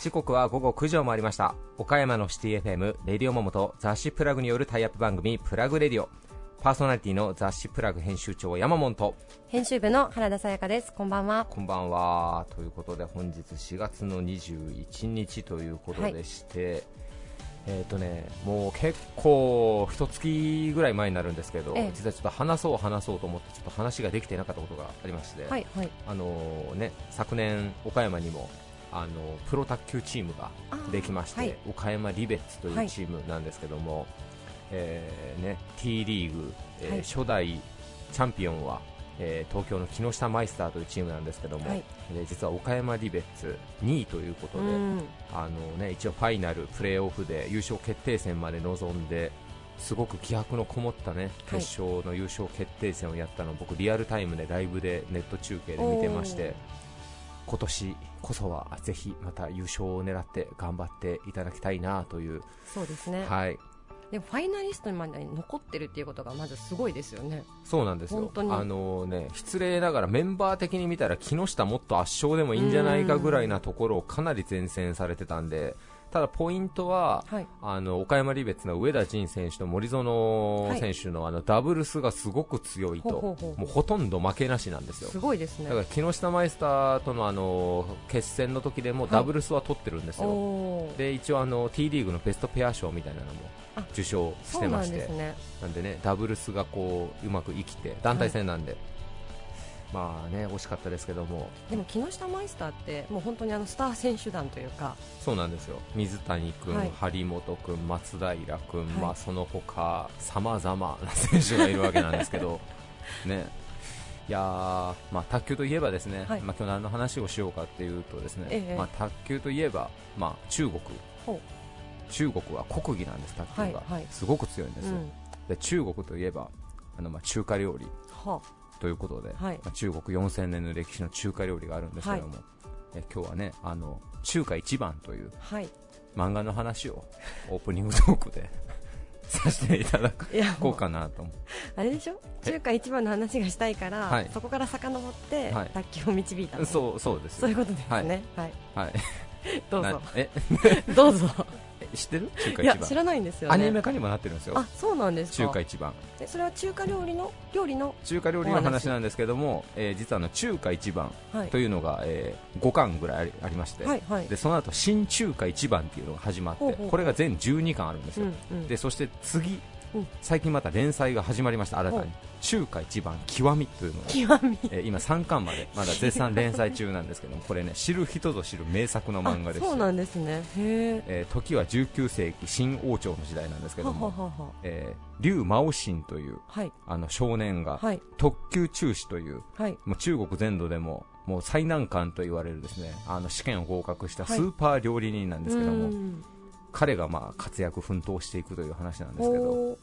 時刻は午後9時を回りました。岡山のシティ FM レディオモモと雑誌プラグによるタイアップ番組プラグレディオ。パーソナリティの雑誌プラグ編集長山本と。編集部の原田さやかです。こんばんは。こんばんは。ということで本日4月の21日ということでして、えっ、とねもう結構一月ぐらい前になるんですけど、ええ。実はちょっと話そう話そうと思ってちょっと話ができてなかったことがありまして、はいはい。あのね昨年岡山にもあのプロ卓球チームができまして、はい。岡山リベッツというチームなんですけども、えーね、T リーグ、えーはい。初代チャンピオンは、えー東京の木下マイスターというチームなんですけども、はいえー実は岡山リベッツ2位ということで、うん。あのね、一応ファイナル、プレーオフで優勝決定戦まで臨んですごく気迫のこもったねはい。決勝の優勝決定戦をやったのを僕、リアルタイムでライブでネット中継で見てまして今年こそはぜひまた優勝を狙って頑張っていただきたいなという、そうですね、はい、でもファイナリストにまで残ってるっていうことがまずすごいですよね。そうなんですよ。本当に。あの、ね、失礼ながらメンバー的に見たら木下もっと圧勝でもいいんじゃないかぐらいなところをかなり前線されてたんでただポイントは、はい。あの岡山リベッツの上田仁選手と森園選手の,、あのダブルスがすごく強いともうほとんど負けなしなんですよ。すごいですね。だから木下マイスターとのあの決戦の時でもい。ダブルスは取ってるんですよ、おー。で一応あの T リーグのベストペア賞みたいなのもあ受賞してまして。ね。なんでねダブルスがこううまく生きて団体戦なんで、まあね惜しかったですけども。でも木下マイスターってもう本当にあのスター選手団というか。そうなんですよ。水谷君、はい。張本君、松平君、はい。まあ、その他さまざまな選手がいるわけなんですけど。ね。いやーまあ、卓球といえばですね、はい。まあ、今日何の話をしようかっていうとですね、ええ。まあ、卓球といえば、まあ、中国。ほ中国は国技なんです卓球が、はいはい。すごく強いんですよ、うん。で中国といえばあの、まあ、中華料理は。ということで、はい。まあ、中国4000年の歴史の中華料理があるんですけども、え今日はねあの中華一番というはい。漫画の話をオープニングトークで させていただいやこうかなと思う。あれでしょ？中華一番の話がしたいから、はい。そこから遡って、はい。卓球を導いたのそうそうですそういうことですね。はい、はい。どうぞ。なえ？どうぞ。え知ってる？中華いや一番。知らないんですよね。アニメ化にもなってるんですよ。あそうなんですか？中華一番。えそれは中華料理の？料理の？中華料理の話なんですけども、えー実はあの中華一番はい。というのが、え5巻ぐらいありまして、はい。はいでその後新中華一番っていうのが始まってこれが全12巻あるんですよ、うんうん。でそして次、うん最近また連載が始まりました新たに。中華一番極みというのが極み。えー今3巻までまだ絶賛連載中なんですけども これね知る人ぞ知る名作の漫画ですあそうなんですね。へえー時は19世紀新王朝の時代なんですけえどもえー劉真心というはい。あの少年がはい。特級中士というはい。もう中国全土でももう最難関と言われるですねあの試験を合格したはい。スーパー料理人なんですけども、うん彼がまあ活躍奮闘していくという話なんですけど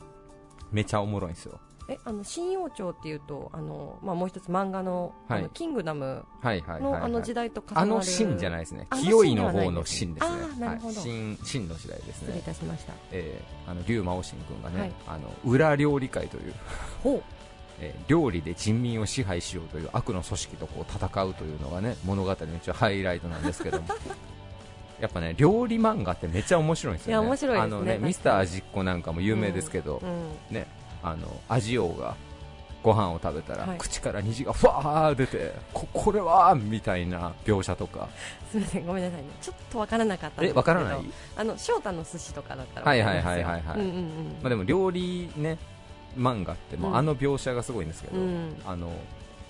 めちゃおもろいんですよ。えあの新王朝っていうとあの、まあ、もう一つ漫画の,、はい。あのキングダムの,、はい、あの時代と重なるあの秦じゃないですね。清いの方の秦ですね。あーなるほど。はい、秦秦の時代です失礼いねたしました。えー、あの劉真央心君がね、はい。あの裏料理会という、ほう。えー料理で人民を支配しようという悪の組織とこう戦うというのがね物語の一応ハイライトなんですけどもやっぱね料理漫画ってめっちゃ面白いんですよね。いや面白いね。あのねミスター味っ子なんかも有名ですけど、うんねあの味王がご飯を食べたら、はい。口から虹がふわー出てここれはみたいな描写とか。すみませんごめんなさいね。ちょっとわからなかったえわからない？あの翔太の寿司とかだったらはいはいはいはいはい。うんうんうん。まあ、でも料理ね漫画ってもううん。あの描写がすごいんですけど、うん。あの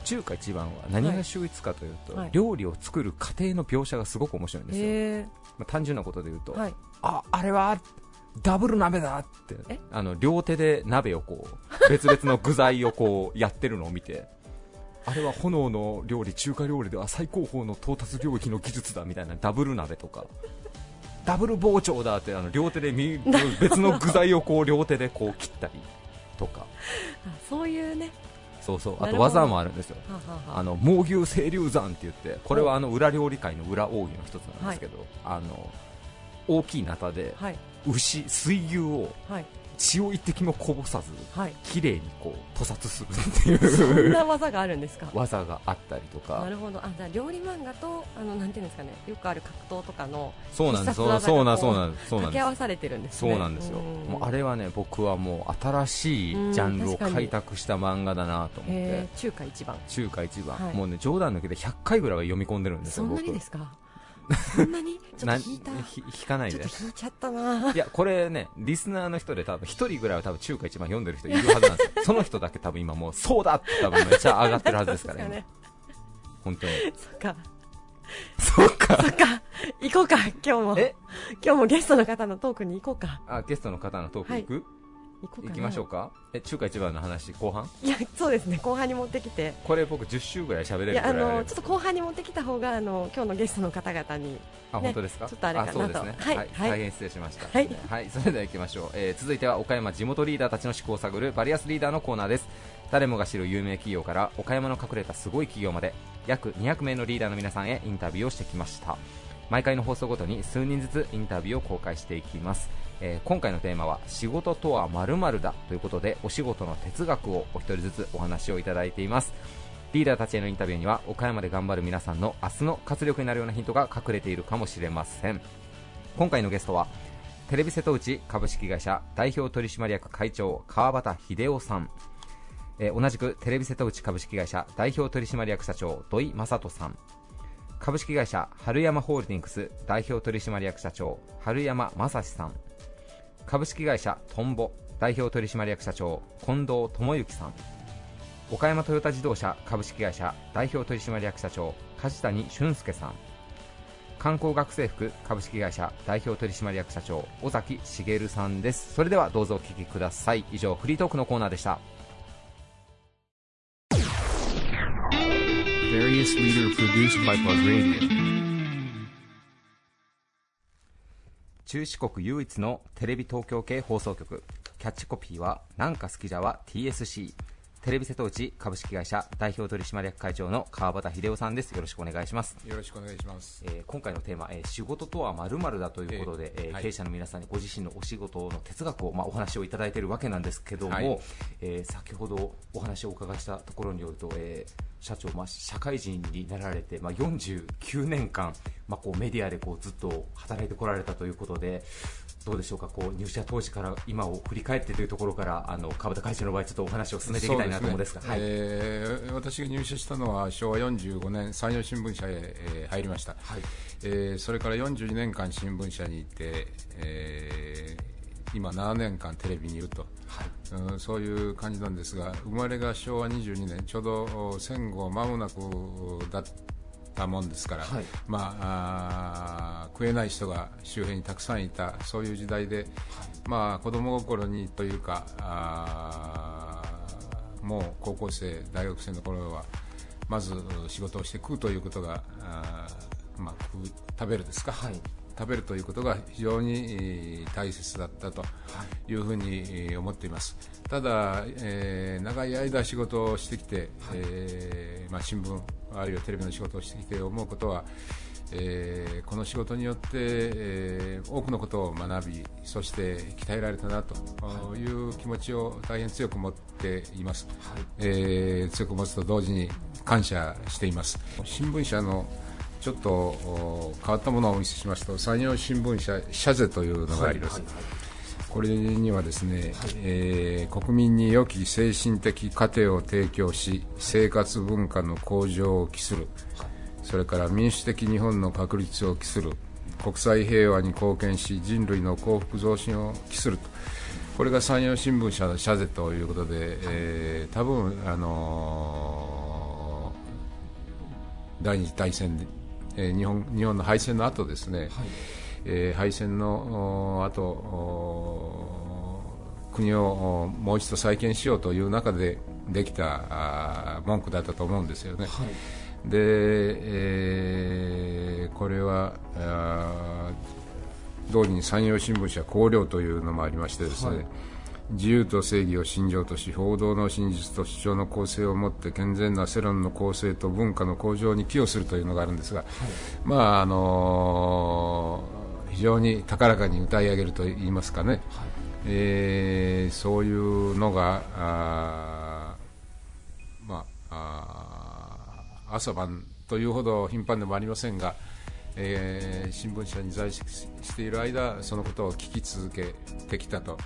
中華一番は何が秀逸かというと、はい。料理を作る過程の描写がすごく面白いんですよ、へまあ、単純なことで言うと、えはい。ああれはダブル鍋だってえ？あの両手で鍋をこう別々の具材をこうやってるのを見て あれは炎の料理中華料理では最高峰の到達領域の技術だみたいなダブル鍋とか。ダブル包丁だってあの両手でみ 別の具材をこう両手でこう切ったりとか。あそういうねそうそう。あと技もあるんですよ。はあの猛牛清流山って言ってこれはあの裏料理界の裏奥義の一つなんですけど、あの大きいナタではい。牛水牛をはい血を一滴もこぼさずはい。綺麗にこう屠殺するってそんいうな技があるんですか？技があったりとか。なるほど。あじゃあ料理漫画とあのなんていうんですかねよくある格闘とかのそうなんです。必殺技がそうなんこそうなんそうなんです。掛け合わされてるんですね。そうなんですよ、もうあれはね僕はもう新しいジャンルを開拓した漫画だなと思って。えー、中華一番。中華一番、はいもうね冗談抜けで100回ぐらいは読み込んでるんですよそんな僕にですか？そんなに？ちょなっと引いた？ひ引かないちょっでと引いちゃったな。いやこれねリスナーの人で多分一人ぐらいは多分中華一番読んでる人いるはずなんですよ。その人だけ多分今もうそうだって多分めっちゃ上がってるはずですからねね本当に。そっか。そうか。そっか。行こうか今日も。え？今日もゲストの方のトークに行こうか。あゲストの方のトーク行く、行こうかな行きましょうかえ中華一番の話後半？いやそうですね後半に持ってきてこれ僕10週ぐらい喋れるぐらいいやあのちょっと後半に持ってきた方があの今日のゲストの方々にあ、本当ですか？ちょっとあれかなとそうですね。はいはい、はい大変失礼しました。はいそれでは行きましょう。えー続いては岡山地元リーダーたちの思考を探るバリアスリーダーのコーナーです。誰もが知る有名企業から岡山の隠れたすごい企業まで約200名のリーダーの皆さんへインタビューをしてきました。毎回の放送ごとに数人ずつインタビューを公開していきます。えー今回のテーマは仕事とは〇〇だということでお仕事の哲学をお一人ずつお話をいただいています。リーダーたちへのインタビューには岡山で頑張る皆さんの明日の活力になるようなヒントが隠れているかもしれません。今回のゲストはテレビ瀬戸内株式会社代表取締役会長川端秀夫さん、えー同じくテレビ瀬戸内株式会社代表取締役社長土井正人さん。株式会社春山ホールディングス代表取締役社長春山正史さん。株式会社トンボ代表取締役社長近藤智之さん。岡山トヨタ自動車株式会社代表取締役社長梶谷俊介さん。観光学生服株式会社代表取締役社長尾崎茂さんです。それではどうぞお聞きください。以上フリートークのコーナーでした。中四国唯一のテレビ東京系放送局。キャッチコピーは「なんか好きじゃは TSC」テレビ瀬戸内株式会社代表取締役会長の川端秀夫さんです。よろしくお願いします。よろしくお願いします。えー今回のテーマ、えー仕事とはまるだということで、えーえ経営者の皆さんにご自身のお仕事の哲学を、まあ、お話をいただいているわけなんですけども、はい。えー先ほどお話をお伺いしたところによると、えー社長、まあ、社会人になられて、まあ、49年間、まあ、こうメディアでこうずっと働いてこられたということでどうでしょうかこう入社当時から今を振り返ってというところからあの川端会長の場合ちょっとお話を進めていきたいなと思うんですがそうはい。えー私が入社したのは昭和45年山陽新聞社へ、えー入りました、はい。えーそれから42年間新聞社にいて、えー今7年間テレビにいると、うんそういう感じなんですが生まれが昭和22年ちょうどお戦後間もなくだったもんですから、はい。まあ、食えない人が周辺にたくさんいたそういう時代で、まあ、子供心にというかあーもう高校生大学生の頃はまず仕事をして食うということがあー、まあ、食べるですか、はい食べるということが非常にえー大切だったとい。うふうにえー思っています。ただ、えー長い間仕事をしてきて、えーまあ、新聞あるいはテレビの仕事をしてきて思うことは、えーこの仕事によって、えー多くのことを学びそして鍛えられたなという気持ちを大変強く持っています、えー強く持つと同時に感謝しています。新聞社のちょっとお変わったものをお見せしますと山陽新聞社社税というのがあります、これにはですね、えー国民に良き精神的糧を提供し生活文化の向上を期する、それから民主的日本の確立を期する。国際平和に貢献し人類の幸福増進を期すると。これが山陽新聞社の社税ということで、えー多分あのー第二次大戦で、えー日本日本の敗戦の後ですね、えー敗戦のお後お国をおもう一度再建しようという中でできた文句だったと思うんですよね。で、えーこれは同時に山陽新聞社綱領というのもありましてですね、自由と正義を信条とし報道の真実と主張の公正をもって健全な世論の公正と文化の向上に寄与するというのがあるんですが、まああのー非常に高らかに歌い上げると言いますかね、えーそういうのがあーまああー朝晩というほど頻繁でもありませんが、えー新聞社に在籍している間そのことを聞き続けてきたと、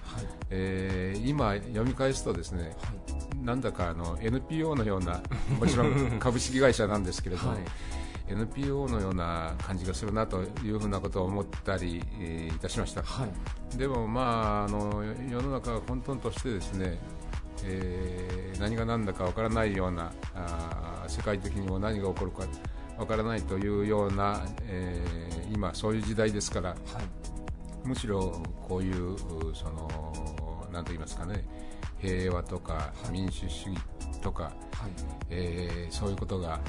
えー今読み返すとですね、なんだかあの NPO のようなもちろん株式会社なんですけれども、はい。NPO のような感じがするなというふうなことを思ったり、えーいたしました、はい。でも、まあ、あの世の中が混沌としてですね、えー何が何だかわからないようなあー世界的にも何が起こるかわからないというような、えー今、そういう時代ですからむしろこういうそのなんと言いますかね平和とか民主主義とか、えーそういうことが、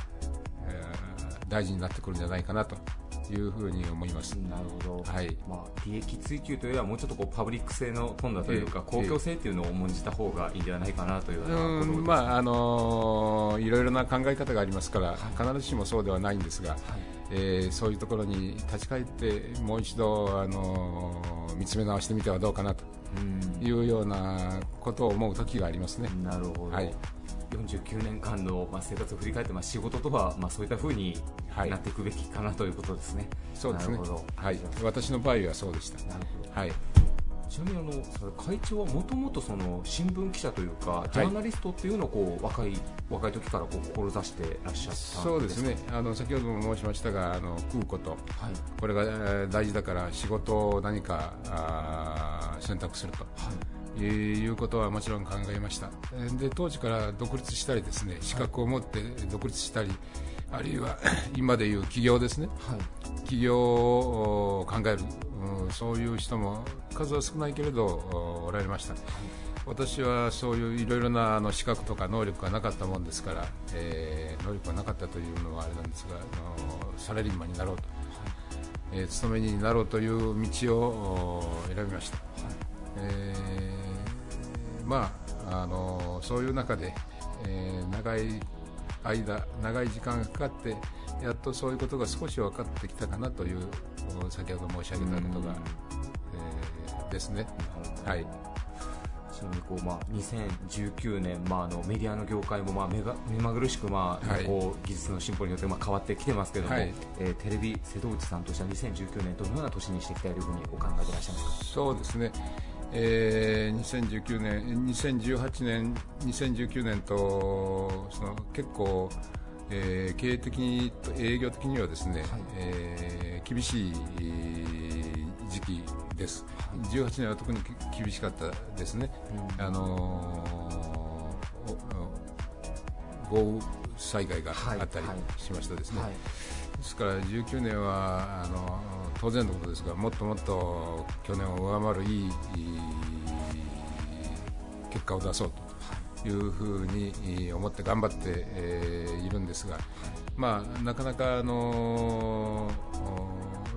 えー大事になってくるんじゃないかなというふうに思います。なるほど、はい。まあ、利益追求というよりはもうちょっとこうパブリック性の富んだというか、ええ公共性というのを重んじた方がいいんではないかなというようなことです、うんまああのーいろいろな考え方がありますから、必ずしもそうではないんですが、えーそういうところに立ち返ってもう一度、あのー見つめ直してみてはどうかなというようなことを思う時がありますね。なるほど、はい。49年間の、まあ、生活を振り返って、まあ、仕事とは、まあ、そういったふうにはいなっていくべきかなということですね。そうですね。なるほど。はい、私の場合はそうでした。なるほど。はい。ちなみにあの会長はもともとその新聞記者というかジャーナリストっていうのをこう若い若い時からこう志してらっしゃったんですか？そうですね。あの先ほども申しましたがあの食うこと。はい。これがえー大事だから仕事を何かあー選択すると。い。うことはもちろん考えました。えーで当時から独立したりですね資格を持って独立したり、あるいは 今でいう起業ですね。はい。起業を考える、うんそういう人も数は少ないけれどおおられました、私はそういういろいろなあの資格とか能力がなかったもんですから、えー能力がなかったというのはあれなんですがあのサラリーマンになろうと、えー勤め人になろうという道をお選びました、えーまああのそういう中で、えー長い間長い時間がかかってやっとそういうことが少し分かってきたかなというお先ほど申し上げたことが、えーですね。はい。ちなみにこう、まあ、2019年、まあ、あのメディアの業界も、まあ、目が目まぐるしく、まあはい。こう技術の進歩によって、まあ、変わってきてますけれども、はい。えーテレビ瀬戸内さんとしては2019年どのような年にしていきたいというふうにお考えでいらっしゃいますか？そうですね、えー2019年、2018年、2019年とその結構、えー経営的にと営業的にはですね、えー厳しいえー時期です、18年は特にき厳しかったですね。あのー豪雨災害があったりはいしましたですね、はい。ですから19年はあの当然のことですがもっともっと去年を上回るいいいい結果を出そうというふうに思って頑張って、えーいるんですが、まあ、なかなかあのお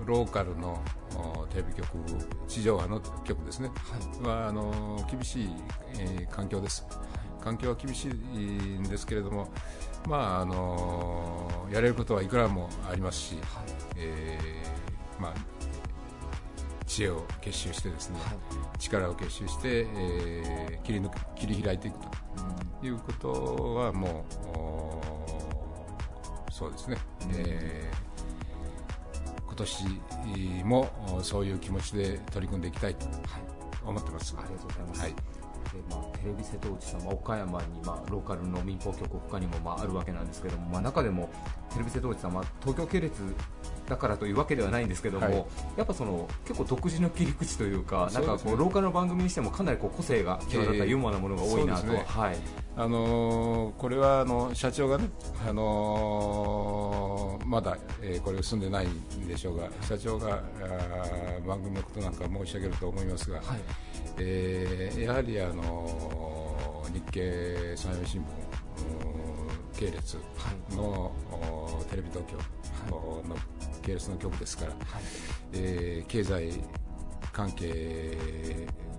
ローカルのおテレビ局地上波の局ですね、はあの厳しい、えー環境です。環境は厳しいんですけれども、まああのやれることはいくらもありますし、えーまあ、知恵を結集してですね、力を結集して、えー切り抜く切り開いていくということはもうおそうですね、えー今年もおそういう気持ちで取り組んでいきたいと思ってます。ありがとうございます。はい。でまあ、テレビ瀬戸内さんは岡山に、まあ、ローカルの民放局他にも、まあ、あるわけなんですけども、まあ、中でもテレビ瀬戸内さんは東京系列だからというわけではないんですけども、はい。やっぱその結構独自の切り口というかなんかこうローカルの番組にしてもかなりこう個性が際立ったええユーモアなものが多いなと、そうですね。はい。あのーこれはあの社長がね、あのーまだ、えーこれを済んでないんでしょうが社長があー番組のことなんか申し上げると思いますが、えーやはり、あのー日経産業新聞うん系列の、おテレビ東京の系列の局ですから、えー経済関係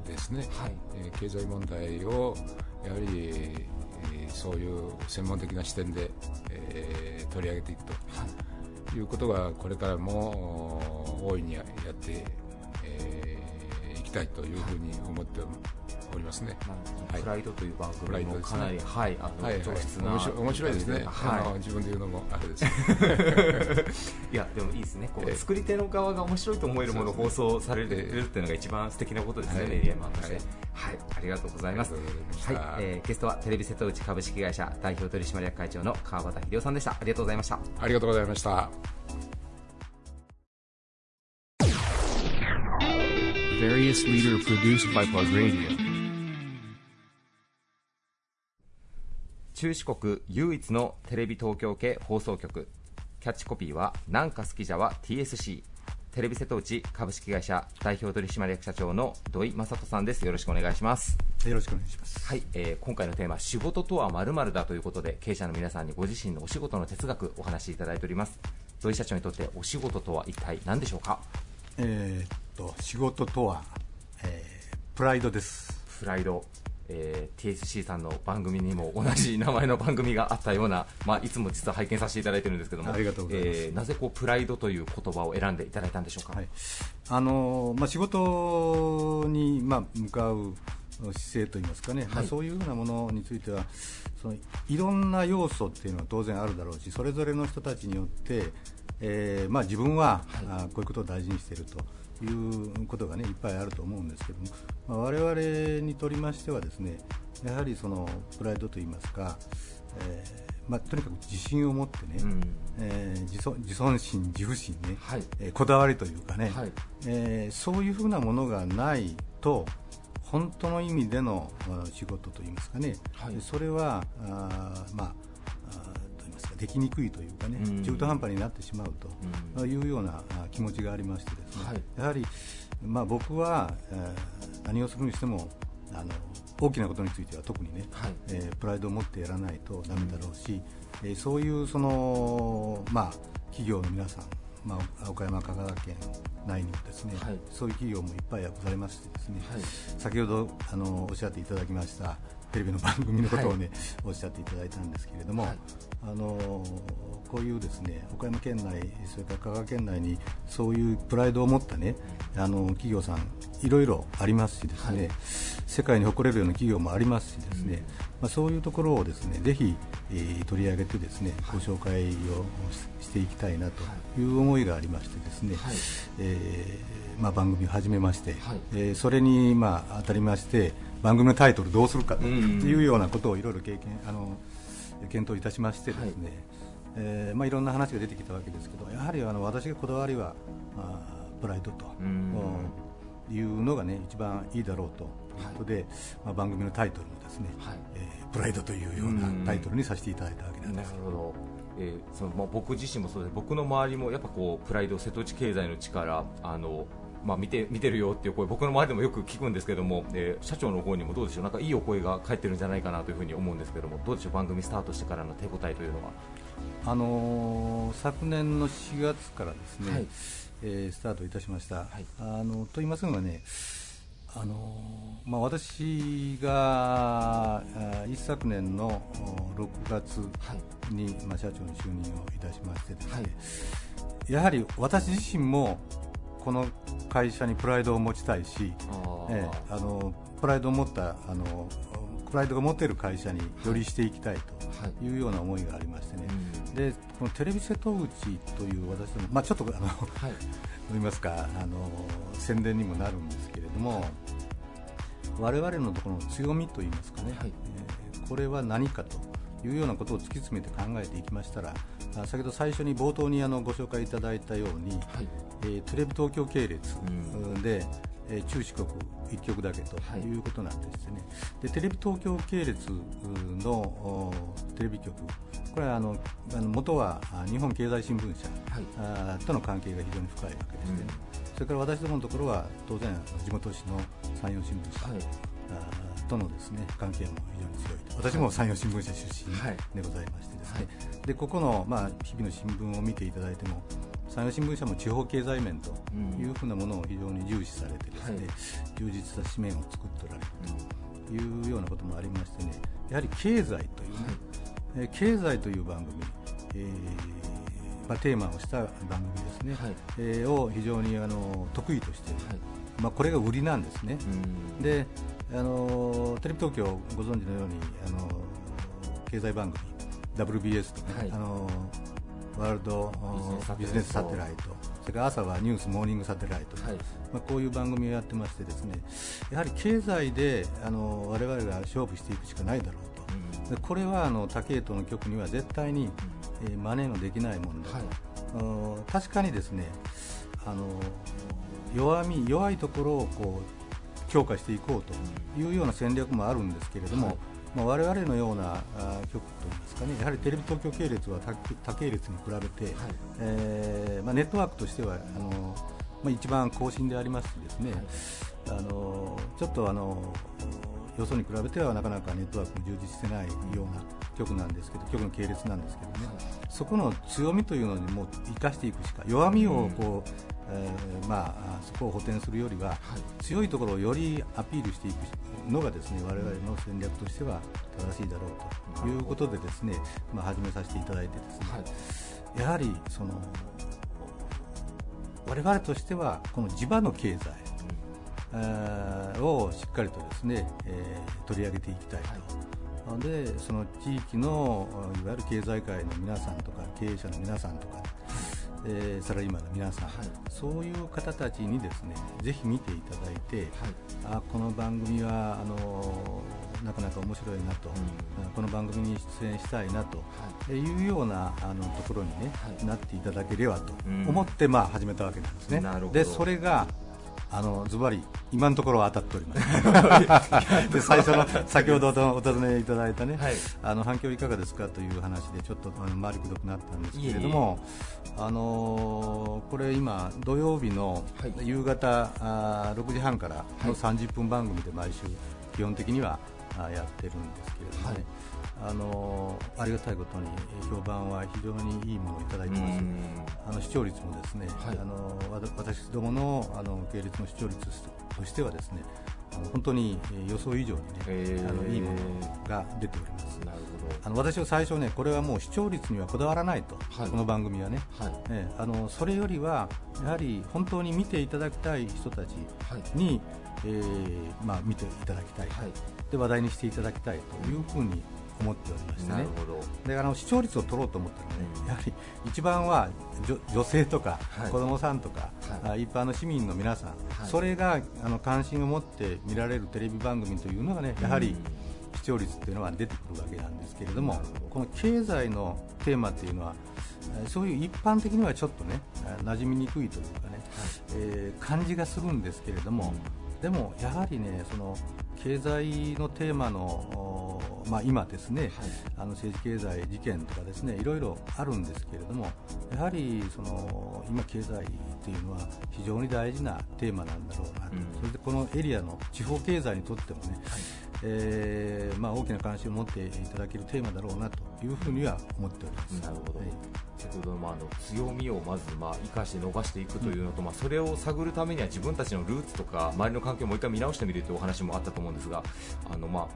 ですね、えー経済問題をやはり、えーそういう専門的な視点で、えー取り上げていくとい。うことがこれからもお大いにやってい、えーきたいというふうに思っておりますね。はい。プライドという番プライドですね。組もかなり、はい、あの、はいはい。上質な面白い面白いですね、はい自分で言うのもあれですいやでもいいですね。こう、ええ。作り手の側が面白いと思えるものを放送されるええっていうのが一番素敵なことですね、はい。メディアマンとして、はい。はい、ありがとうございます。はい、えーゲストはテレビ瀬戸内株式会社代表取締役会長の川端秀夫さんでした。ありがとうございました。ありがとうございました。Various leader produced by Plug Radio. 中四国唯一のテレビ東京系放送局。キャッチコピーは「なんか好きじゃは TSC」テレビ瀬戸内株式会社代表取締役社長の土井正人さんです。よろしくお願いします。よろしくお願いします。はい、えー今回のテーマ仕事とはまるだということで経営者の皆さんにご自身のお仕事の哲学お話しいただいております。土井社長にとってお仕事とは一体何でしょうか？えーっと仕事とは、えープライドです。プライド、えー TSC さんの番組にも同じ名前の番組があったような、まあ、いつも実は拝見させていただいてるんですけどもありがとうございます。えーなぜこうプライドという言葉を選んでいただいたんでしょうか、はい。あのーまあ仕事にまあ向かう姿勢といいますかね、まあそういうようなものについてはそのいろんな要素っていうのは当然あるだろうし、それぞれの人たちによって、えーまあ自分は、あこういうことを大事にしていると。いうことがねいっぱいあると思うんですけども、まあ、我々にとりましてはですねやはりそのプライドといいますか、えーまあ、とにかく自信を持ってね、うん。えー自尊自尊心、自負心ね、はい。えーこだわりというかね、はい。えーそういうふうなものがないと本当の意味でのあ仕事といいますかね、はい。それはあーまあできにくいというかね、うん。中途半端になってしまううん。というようなあ気持ちがありましてですね、はい。やはり、まあ、僕は、えー何をするにしてもあの大きなことについては特にね、はい。えープライドを持ってやらないとダメだろうし、えーそういうその、まあ、企業の皆さん、まあ、岡山、香川県内にもですね、はい。そういう企業もいっぱいございましてですね、はい。先ほどあのおっしゃっていただきましたテレビの番組のことをね、おっしゃっていただいたんですけれども、はい。あのこういうですね岡山県内、それから香川県内にそういうプライドを持ったねあの企業さん、いろいろありますしですね、はい。世界に誇れるような企業もありますしですね、まあ、そういうところをですねぜひ、えー取り上げてですね、ご紹介をししていきたいなという思いがありましてですね、はい。えーまあ、番組を始めまして、はい。えーそれに、まあ、当たりまして番組のタイトルどうするかというようなことをいろいろ経験あの検討いたしましてですね、えーまあ、いろんな話が出てきたわけですけどやはりあの私がこだわりはあープライドとうん。いうのがね一番いいだろうと。い。うことで、まあ、番組のタイトルもですね、はい。えープライドというようなタイトルにさせていただいたわけなんなるです。ほど、えーそのまあ、僕自身もそうです。僕の周りもやっぱこうプライド瀬戸内経済の力あのまあ、見て見てるよっていう声僕の周りでもよく聞くんですけども、えー社長の方にもどうでしょう？なんかいいお声が返ってるんじゃないかなというふうに思うんですけどもどうでしょう？番組スタートしてからの手応えというのは？あのー昨年の4月からですね、はい。えースタートいたしました、い。あのと言いますのがね、あのーまあ、私が一昨年のお6月に、まあ、社長に就任をいたしましてですね、はい。やはり私自身もこの会社にプライドを持ちたいし、ええあのプライドを持ったあのプライドが持っている会社によりしていきたいとい。うような思いがありましてね、でこのテレビ瀬戸内という私ども、まあ、ちょっとあのはい。言いますかあの宣伝にもなるんですけれども、我々のところの強みといいますかね、はい。えーこれは何かというようなことを突き詰めて考えていきましたらあ先ほど最初に冒頭にあのご紹介いただいたように、はいえーテレビ東京系列うん。で、えー中四国1局だけとはい。いうことなんですね、でテレビ東京系列のおテレビ局。これはあの元はあ日本経済新聞社、はい。との関係が非常に深いわけでして、うん。それから私どものところは当然地元紙の山陽新聞社、はい。とのですね関係も非常に強いと。私も山陽新聞社出身はい。でございましてですね、はい。でここの、まあ、日々の新聞を見ていただいても山陽新聞社も地方経済面というふうなものを非常に重視されてですね、はい。充実した紙面を作っておられるというようなこともありましてねやはり経済というね、えー経済という番組、えーまあ、テーマをした番組ですね、はい。えーを非常にあの得意として、はい。まあ、これが売りなんですね、うん。であのテレビ東京ご存知のようにあの経済番組 WBS とか、はい。あのワールドビビジネスサテライト。それから朝はニュースモーニングサテライト、はい。まあ、こういう番組をやってましてですねやはり経済であの我々が勝負していくしかないだろうと。でこれはあの他系統の局には絶対に、えー真似のできないものだと、はい。うん確かにですねあの弱み弱いところをこう強化していこうというような戦略もあるんですけれども、はいまあ、我々のようなあ局といいますかねやはりテレビ東京系列は他他系列に比べて、えーまあ、ネットワークとしてはあの、まあ、一番更新でありますしですね、あのちょっとあのよそに比べてはなかなかネットワークも充実してないような局なんですけど局の系列なんですけどね、そこの強みというのにもう生かしていくしか弱みをこう、えーまあ、そこを補填するよりは、強いところをよりアピールしていくのがですね我々の戦略としては正しいだろうということでですね、まあ、始めさせていただいてですね、やはりその我々としてはこの地場の経済、えーをしっかりとですね、えー取り上げていきたいと、でその地域のいわゆる経済界の皆さんとか経営者の皆さんとか、えーサラリーマンの皆さん、そういう方たちにですねぜひ見ていただいて、あこの番組はあのなかなか面白いなと、この番組に出演したいなとい。うようなあのところに、ねなっていただければとうん。思って、まあ、始めたわけなんですね。なるほど。でそれがあのズバリ今のところは当たっております。で最初の先ほどお尋ねいただいたね、はい。あの反響いかがですかという話でちょっと回りくどくなったんですけれどもあのーこれ今土曜日のはい。夕方、あー6時半からの30分番組で毎週基本的にはあやってるんですけれどもね、あのーありがたいことにえー評判は非常にいいものをいただいてます。あの視聴率もですね、はい。あの私どものあの系列の視聴率としてはですね、本当にえー予想以上にね、へー。あのいいものが出ております。なるあの私は最初ね、これはもう視聴率にはこだわらないと、はい。この番組はね、ほどはい。ええあのそれよりはやはり本当に見ていただきたい人たちに、えーまあ、見ていただきたい、はい。で話題にしていただきたいというふうに思っておりましてね。なる。ほど。であの視聴率を取ろうと思ったらね、やはり一番は女女性とかはい。子供さんとか、はあ一般の市民の皆さん、はい。それがあの関心を持って見られるテレビ番組というのがね、やはりうん視聴率っていうのは出てくるわけなんですけれどもこの経済のテーマっていうのは、えーそういう一般的にはちょっとね、えー馴染みにくいというかね、えー感じがするんですけれども、でもやはりね、その経済のテーマの、おまあ、今ですね、あの政治経済事件とかですねいろいろあるんですけれどもやはりその今経済っていうのは非常に大事なテーマなんだろうなと、うん。それでこのエリアの地方経済にとってもね、えーまあ、大きな関心を持っていただけるテーマだろうなというふうには思っております。なるほど。はい先ほどのまあの強みをまずまあ生かして伸ばしていくというのと、それを探るためには自分たちのルーツとか周りの環境をもう一回見直してみるというお話もあったと思うんですが、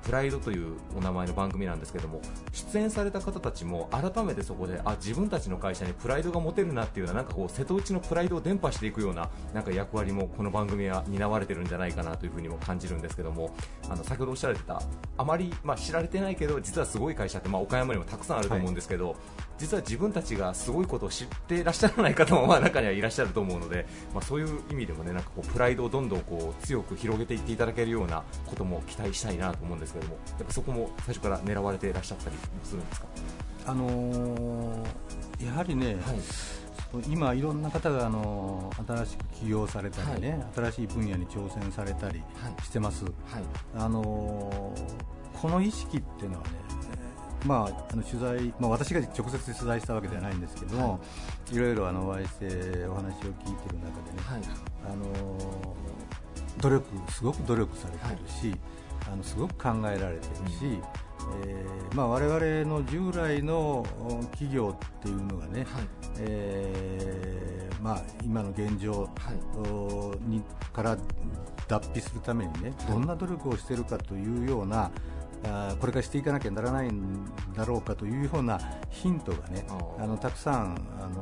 プライドというお名前の番組なんですけども、出演された方たちも改めてそこであ自分たちの会社にプライドが持てるなっていうようなんかこう瀬戸内のプライドを伝播していくようななんか役割もこの番組は担われてるんじゃないかなというふうにも感じるんですけども、あの先ほどおっしゃられてたあまりまあ知られてないけど実はすごい会社ってまあ岡山にもたくさんあると思うんですけど、実は自分たちがすごいことを知っていらっしゃらない方もまあ中にはいらっしゃると思うので、まあ、そういう意味でもねなんかこうプライドをどんどんこう強く広げていっていただけるようなことも期待したいなと思うんですけどもやっぱそこも最初から狙われていらっしゃったりもするんですか、あのーやはりね、はい。今、いろんな方が、あのー新しく起業されたりね、新しい分野に挑戦されたりはい。してます、はい。あのーこの意識っていうのはね、まあ、あの取材、まあ、私が直接取材したわけではないんですけども、い、ろいろあのお会いしてお話を聞いている中でね、はい。あのー努力すごく努力されてるし、あのすごく考えられてるし、えーまあ、我々の従来のお企業っていうのがね、えーまあ、今の現状、おにから脱皮するためにねどんな努力をしているかというような、これからしていかなきゃならないんだろうかというようなヒントがねあのたくさんあの、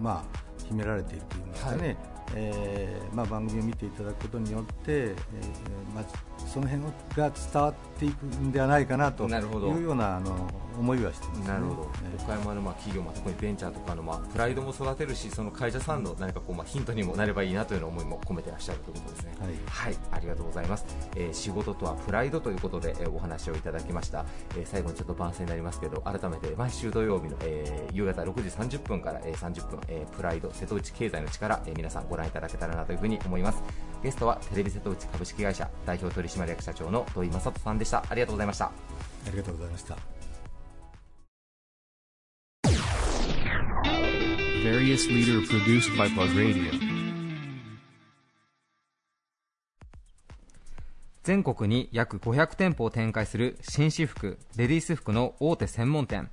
まあ、秘められているというんですかね、えーまあ、番組を見ていただくことによって、えーまあ、その辺が伝わっていくんではないかなというようなあの思いはしてます、ね、なるほど。えー岡山のまあ企業、まあ、特にベンチャーとかのまあプライドも育てるしその会社さんの何かこうまあヒントにもなればいいなという思いも込めてらっしゃるということですね。はい。はい、ありがとうございます、えー仕事とはプライドということで、えーお話をいただきました、えー最後にちょっと番宣になりますけど改めて毎週土曜日の、えー夕方6時30分から、えー30分、えープライド瀬戸内経済の力、えー皆さんご覧いただけたらなというふうに思います。ゲストはテレビ瀬戸内株式会社代表取締役社長の土井正人さんでした。ありがとうございました。ありがとうございました Various leader produced by Bug Radio. 全国に約500店舗を展開する紳士服、レディース服の大手専門店。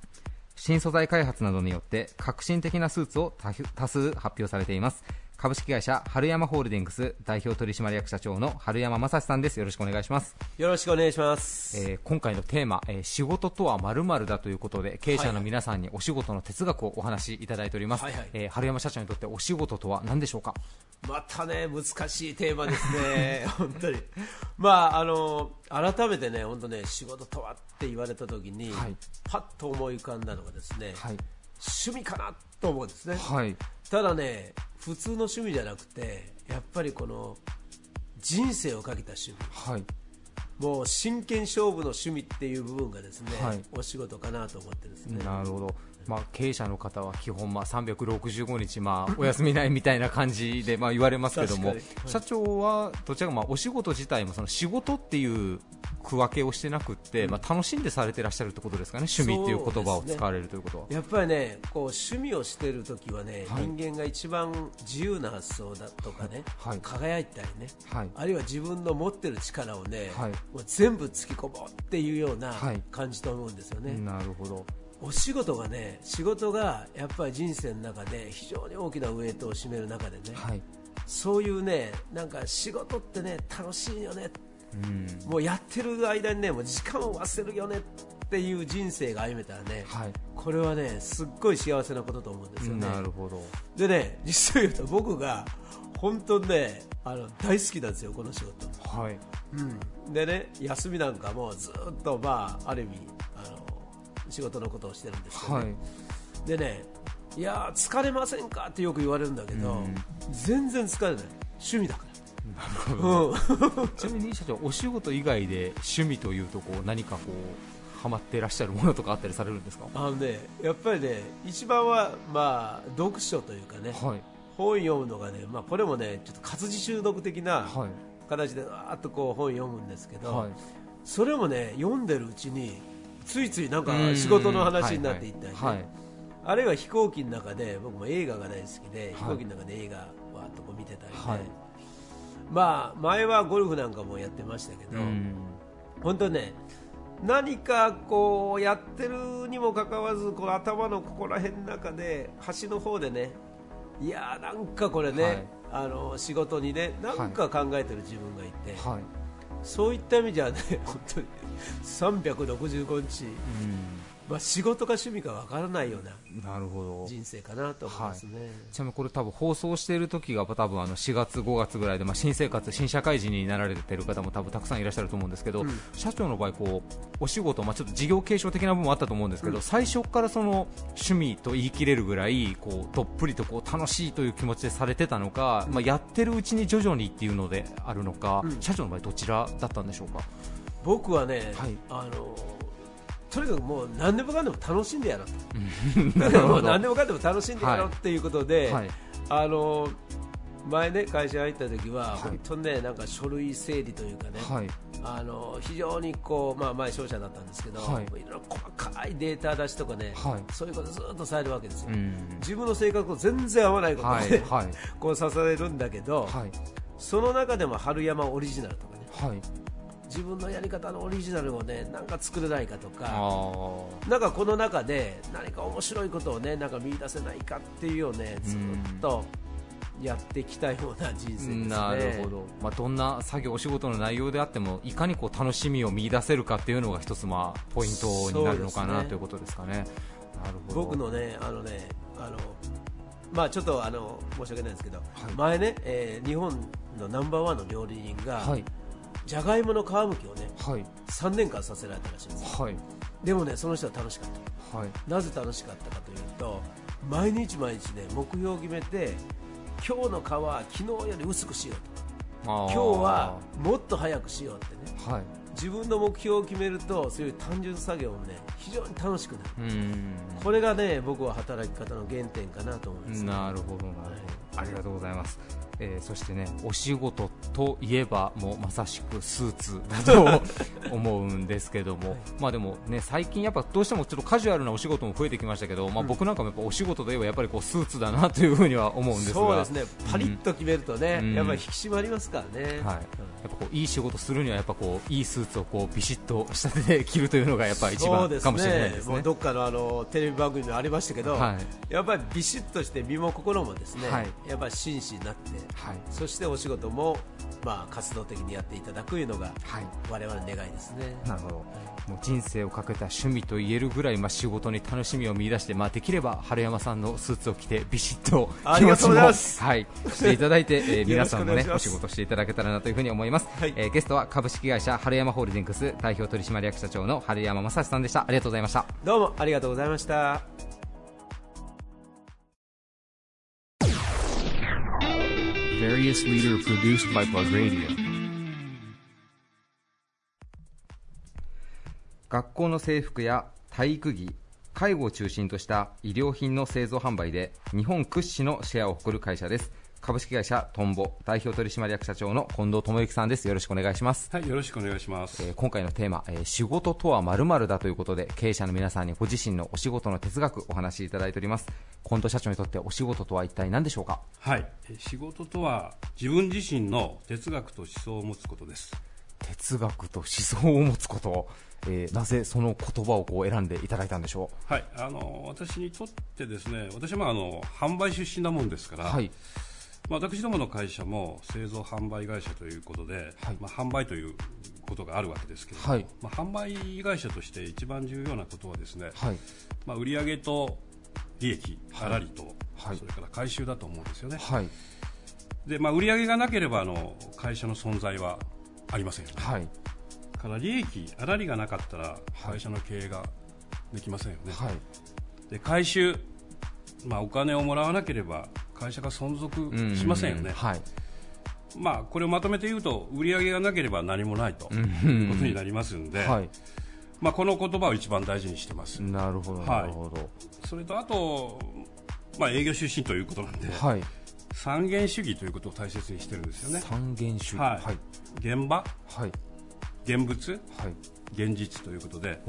新素材開発などによって革新的なスーツを多数発表されています。株式会社春山ホールディングス代表取締役社長の春山正史さんです。よろしくお願いします。よろしくお願いします。えー今回のテーマ、えー仕事とは〇〇だということで経営者の皆さんにお仕事の哲学をお話しいただいております、はいはいえー春山社長にとってお仕事とは何でしょうか？またね、難しいテーマですね、本当に。まあ、あの、改めてね、本当ね、仕事とはって言われたときに、はいパッと思い浮かんだのがですね、はい趣味かなと思うんですね。はいただね、普通の趣味じゃなくて、やっぱりこの、人生をかけた趣味。はいもう真剣勝負の趣味っていう部分がですね、はいお仕事かなと思ってですね。なるほど、まあ、経営者の方は基本、まあ、365日、まあ、お休みないみたいな感じで、まあ、言われますけども、社長はどちらか、まあ、お仕事自体もその仕事っていう区分けをしてなくって、まあ、楽しんでされてらっしゃるってことですかね、趣味っていう言葉を使われるということは。やっぱりねこう趣味をしてる時はね、はい。人間が一番自由な発想だとかね、はい。輝いたりね、はい。あるいは自分の持ってる力をね、はい。もう全部突き込もうっていうようなはい。感じと思うんですよね、なるほどお仕事がね仕事がやっぱり人生の中で非常に大きなウエイトを占める中でね、はい。そういうねなんか仕事ってね楽しいよね。うん。もうやってる間にねもう時間を忘れるよね。っていう人生が歩めたらね、はい。これはねすっごい幸せなことと思うんですよね。なるほど。でね実を言うと僕が本当にねあの大好きなんですよこの仕事。はい。うん、でね休みなんかもずっとまあある意味あの仕事のことをしてるんですけど、ね。はい。でねいやー疲れませんかってよく言われるんだけど、うん。全然疲れない。趣味だから。なるほど ちなみに社長お仕事以外で趣味というとこう何かこうハマってらっしゃるものとかあったりされるんですか？あのねやっぱりね一番はまあ読書というかねはい。本読むのがねまあこれもねちょっと活字中毒的なはい。形でわーっとこう本読むんですけど、はい。それもね読んでるうちについついなんかうん。仕事の話になっていったりね、はいあるい。は飛行機の中で僕も映画が大好きで、い。飛行機の中で映画わーっとこう見てたりね、はい。まあ前はゴルフなんかもやってましたけど、うん。本当ね何かこうやってるにもかかわらずこう頭のここら辺の中で端の方でねいやーなんかこれね、はい。あの仕事にねなんか考えてる自分がいて、はいそういった意味じゃね本当に。365日、まあ、仕事か趣味かわからないような人生かなと思いますね、ちなみにこれ多分放送している時が多分あの4月5月ぐらいで、まあ、新生活新社会人になられている方も多分たくさんいらっしゃると思うんですけど、うん。社長の場合こうお仕事、まあ、ちょっと事業継承的な部分もあったと思うんですけど、最初からその趣味と言い切れるぐらいこうどっぷりとこう楽しいという気持ちでされてたのか、まあ、やってるうちに徐々にっていうのであるのか、うん。社長の場合どちらだったんでしょうか？僕はね、はい。あのとにかくもう何でもかんでも楽しんでやろうと。何でもかんでも楽しんでやろうっていうことで、はい。あの前ね会社入った時は、い。本当にねなんか書類整理というかね、はい。あの非常にこうまあ前商社だったんですけど、はい。い、ろいろ細かいデータ出しとかね、はい。そういうことずっとされるわけですよ、うん。自分の性格と全然合わないことはい。で、はい。こうさされるんだけど、はい。その中でも春山オリジナルとかね。はい自分のやり方のオリジナルをねなんか作れないかとかあなんかこの中で何か面白いことをねなんか見出せないかっていうをねずっとやってきたような人生ですね。なるほど、まあ、どんな作業、お仕事の内容であってもいかにこう楽しみを見出せるかっていうのが一つまあポイントになるのかな、ね。ということですかね。なるほど。僕のねあのねあのまあちょっとあの申し訳ないですけど、前ね、えー日本のナンバーワンの料理人が、はいじゃがいもの皮むきをねはい。3年間させられたらしいんですよ。はい。でもねその人は楽しかった。はい。なぜ楽しかったかというと毎日毎日ね目標を決めて今日の皮は昨日より薄くしようと。今今日はもっと早くしようってね。はい。自分の目標を決めるとそういう単純作業もね非常に楽しくなる。これがね僕は働き方の原点かなと思います、ね、なるほどなるほど。ありがとうございます、えーそしてねお仕事といえばもうまさしくスーツだと思うんですけども、まあでもね最近やっぱどうしてもちょっとカジュアルなお仕事も増えてきましたけど、まあ僕なんかもやっぱお仕事といえばやっぱりこうスーツだなというふうには思うんですが。そうですね。パリッと決めるとね、うん。やっぱり引き締まりますからね、はい、やっぱこういい仕事するにはやっぱこういいスーツをこうビシッと仕立てて着るというのがやっぱ一番かもしれないですね。もうどっかのあのテレビ番組にもありましたけど、はい。やっぱりビシッとして身も心もですね、はい。やっぱり真摯になって、はい。そしてお仕事もまあ活動的にやっていただくというのがはい。我々の願いですね。なるほど、もう人生をかけた趣味と言えるぐらい、まあ、仕事に楽しみを見出して、まあ、できれば春山さんのスーツを着てビシッと気持ちもはい、していただいて、えー皆さんもねお仕事していただけたらなというふうに思います、はい。えーゲストは株式会社春山ホールディングス代表取締役社長の春山正史さんでした。ありがとうございました。どうもありがとうございました。Various leader produced by Bug Radio. 学校の制服や体育着介護を中心とした医療品の製造販売で日本屈指のシェアを誇る会社です株式会社トンボ代表取締役社長の近藤智之さんです。よろしくお願いします、はい、よろしくお願いします。えー今回のテーマ、えー仕事とは〇〇だということで経営者の皆さんにご自身のお仕事の哲学お話しいただいております。近藤社長にとってお仕事とは一体何でしょうか？はい、えー仕事とは自分自身の哲学と思想を持つことです。哲学と思想を持つこと、えーなぜその言葉をこう選んでいただいたんでしょはい、あの私にとってですね、私はまああの販売出身なもんですから、うはい。まあ、私どもの会社も製造販売会社ということで、はい。まあ、販売ということがあるわけですけれども、はい。まあ、販売会社として一番重要なことはですね、はい。まあ、売上と利益、粗利と、はい。それから回収だと思うんですよね。はい。で、まあ、売上がなければあの会社の存在はありませんよね。はい。から利益、粗利がなかったら会社の経営ができませんよね、はい。で回収、まあ、お金をもらわなければ会社が存続しませんよね、はい。まあ、これをまとめて言うと売り上げがなければ何もないということになりますんで、はい。まあ、この言葉を一番大事にしてます、なるほどなるほど。それとあと、まあ、営業出身ということなんで、はい。三元主義ということを大切にしてるんですよね、三元主義。はい。はい。現場、はい。現物、はい現実ということで、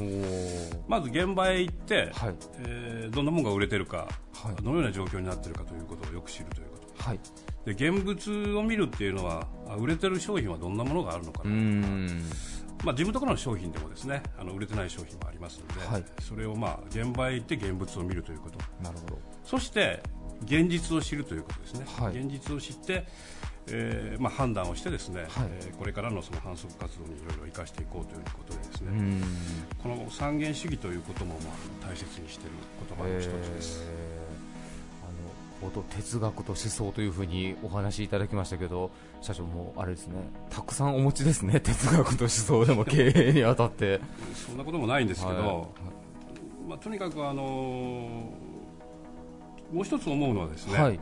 まず現場へ行って、はい。えーどんなものが売れてるか、はい。どのような状況になっているかということをよく知るということ。はい。で現物を見るっていうのはあ売れてる商品はどんなものがあるのかな、ん。まあ、自分のところの商品でもですねあの売れてない商品もありますので、はい。それをまあ現場へ行って現物を見るということ。なるほど。そして現実を知るということですね、はい。現実を知って、えーまあ、判断をしてですね、はい。えーこれからのその反則活動にいろいろ生かしていこうということでですね、この三元主義ということもまあ大切にしている言葉の一つです。えーあの冒頭哲学と思想というふうにお話しいただきましたけど社長もあれですねたくさんお持ちですね 哲学と思想でも経営にあたって。そんなこともないんですけど、はい。まあ、とにかく、あのーもう一つ思うのはですね、はい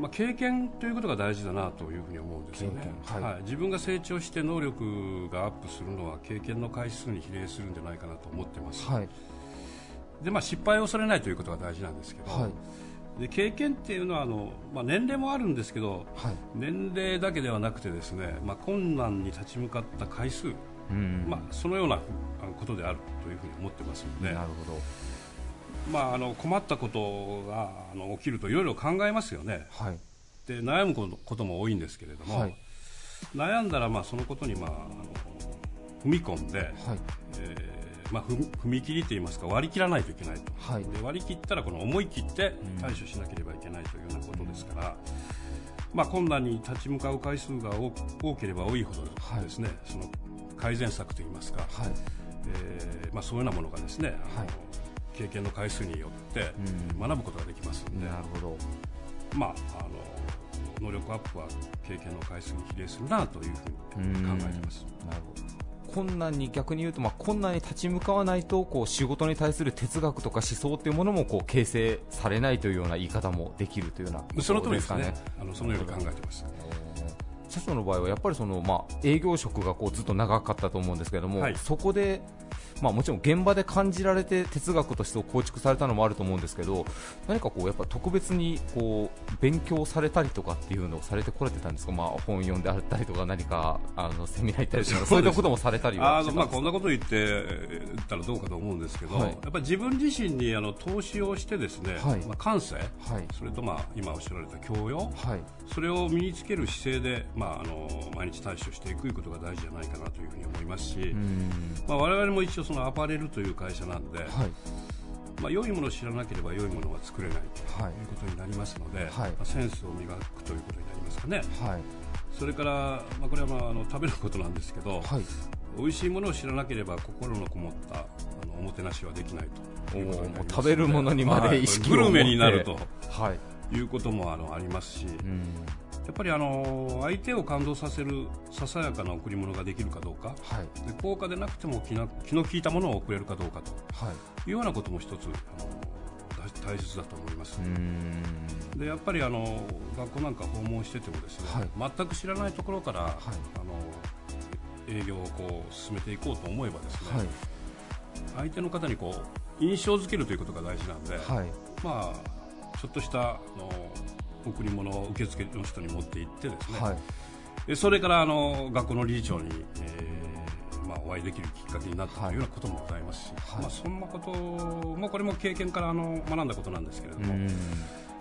まあ、経験ということが大事だなというふうに思うんですよね。経験はい。自分が成長して能力がアップするのは経験の回数に比例するんじゃないかなと思ってます、はい。でまあ、失敗を恐れないということが大事なんですけど、はい。で経験っていうのはあの、まあ、年齢もあるんですけどはい。年齢だけではなくてですね、まあ、困難に立ち向かった回数、うん。まあ、そのようなことであるというふうに思ってますので、なるほどまあ、あの困ったことがあの起きるといろいろ考えますよね。はい。で悩むことも多いんですけれども、はい。悩んだらまあそのことにまああの踏み込んで、はい。えーまあ、踏み切りといいますか割り切らないといけないと、はい。で割り切ったらこの思い切って対処しなければいけないというようなことですから、まあ、困難に立ち向かう回数が多多ければ多いほどですね、その改善策といいますか、はい。えーまあ、そういうようなものがですね、はい経験の回数によって学ぶことができますので、なるほど。まあ、あの能力アップは経験の回数に比例するなというふうに考えてます。なるほど。困難に逆に言うと、まあ、困難に立ち向かわないとこう仕事に対する哲学とか思想というものもこう形成されないというような言い方もできるというようなことその通りですかね。あのそのように考えてます。社長の場合はやっぱりその、まあ、営業職がこうずっと長かったと思うんですけれども、はい。そこで、まあ、もちろん現場で感じられて哲学としてを構築されたのもあると思うんですけど何かこうやっぱ特別にこう勉強されたりとかっていうのをされてこられてたんですか、まあ、本読んであったりとか何かあのセミナー行ったりとかそういったこともされたりはあのまあ、こんなこと言ってたらどうかと思うんですけど、はい。やっぱり自分自身にあの投資をしてですね、はい。まあ、感性、はい。それとまあ今おっしゃられた教養、はい。それを身につける姿勢で、まあ、あの毎日対処していくことが大事じゃないかなというふうに思いますし、うん。まあ、我々も一応そのアパレルという会社なんで、はい。まあ、良いものを知らなければ良いものは作れないとはい。いうことになりますので、はい。まあ、センスを磨くということになりますかね。はい。それから、まあ、これはまああの食べることなんですけど、はい。美味しいものを知らなければ心のこもったあのおもてなしはできないということ食べるものにまで意識をはいグルメになると。はい。いうこともあのありますし、うんやっぱりあの相手を感動させるささやかな贈り物ができるかどうか。はい。で高価でなくても気な気の利いたものを贈れるかどうかと。はい。いうようなことも一つあの大大切だと思います。う。ん。でやっぱりあの学校なんか訪問しててもですね、全く知らないところから、あの営業をこう進めていこうと思えばですね、はい。相手の方にこう印象づけるということが大事なんで、はい。まあちょっとしたあの贈り物を受付の人に持って行ってですね、はい。でそれからあの学校の理事長に、えーまあ、お会いできるきっかけになったというようなこともございますし、はい。まあ、そんなこともこれも経験からあの学んだことなんですけれども、うん。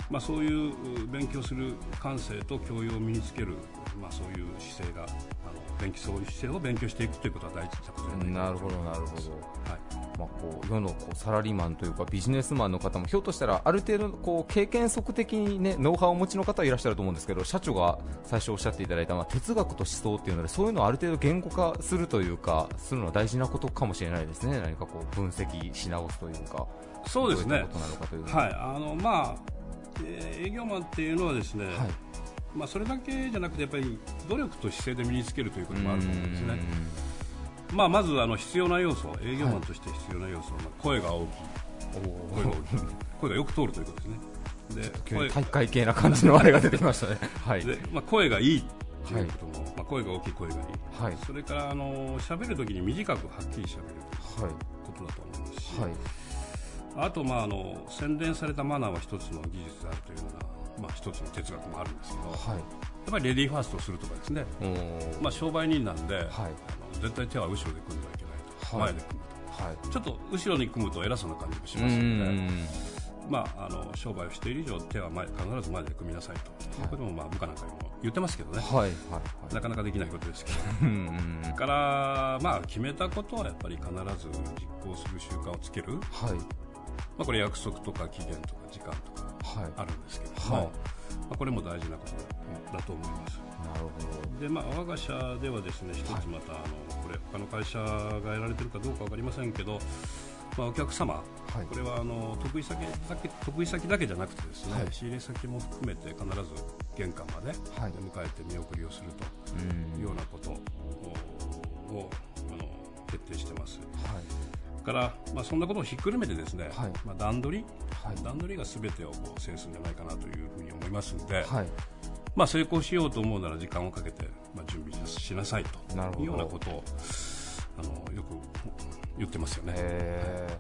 まあ、そういう勉強する感性と教養を身につける、まあ、そういう姿勢があの勉強そういう姿勢を勉強していくということは大事なことじゃないかなるほと思います。どなるほど。はいまあ、こう世のこうサラリーマンというかビジネスマンの方もひょっとしたらある程度こう経験則的に、ね、ノウハウをお持ちの方はいらっしゃると思うんですけど社長が最初おっしゃっていただいた、まあ、哲学と思想っていうのでそういうのをある程度言語化するというかするのは大事なことかもしれないですね。何かこう分析し直すというかそうですね。はい。あのまあえー営業マンっていうのはですね、はい。まあ、それだけじゃなくてやっぱり努力と姿勢で身につけるということもあると思うんですね、まあ、まずあの必要な要素営業マンとして必要な要素は、まあ声が大きい。声が大きい。声がよく通るということですね。で大会系な感じのあれが出てきましたね。はい。で、まあ、声がいいということも、まあ、声が大きい声がいい、はい。それからあの喋るときに短くはっきり喋るというはい。ことだと思いますし、はい。あと、まあ、あの洗練されたマナーは一つの技術であるというような、まあ、一つの哲学もあるんですけど、やっはいぱりレディーファーストをするとかですね、まあ、商売人なんで、はい絶対手は後ろで組んではいけないと、はい。前で組むはい。とちょっと後ろに組むと偉そうな感じもしうますので、ん。まあ、あの商売をしている以上手は前必ず前で組みなさいと、い。うことも、まあ、部下なんかにも言ってますけどね、はいはいはい。なかなかできないことですけど。うんうんから、まあ、決めたことはやっぱり必ず実行する習慣をつける、はい。まあ、これ約束とか期限とか時間とかはい。あるんですけども、はい。まあ、これも大事なことだと思いますなるほで、まあ、我が社ではですね一つまた、あのこれ他の会社がやられてるかどうか分かりませんけど、まあ、お客様、はい。これはあの得意先だけ得意先だけじゃなくてですね、はい。仕入れ先も含めて必ず玄関まではい。迎えて見送りをするというようなことををあの徹底してます。はい。から、まあ、そんなことをひっくるめてですね、はい。まあ、段取り、はい。段取りが全てをこう制するんじゃないかなというふうに思いますので、はいまあ、成功しようと思うなら時間をかけて、まあ、準備しなさいというようなことをあのよく言ってますよね。え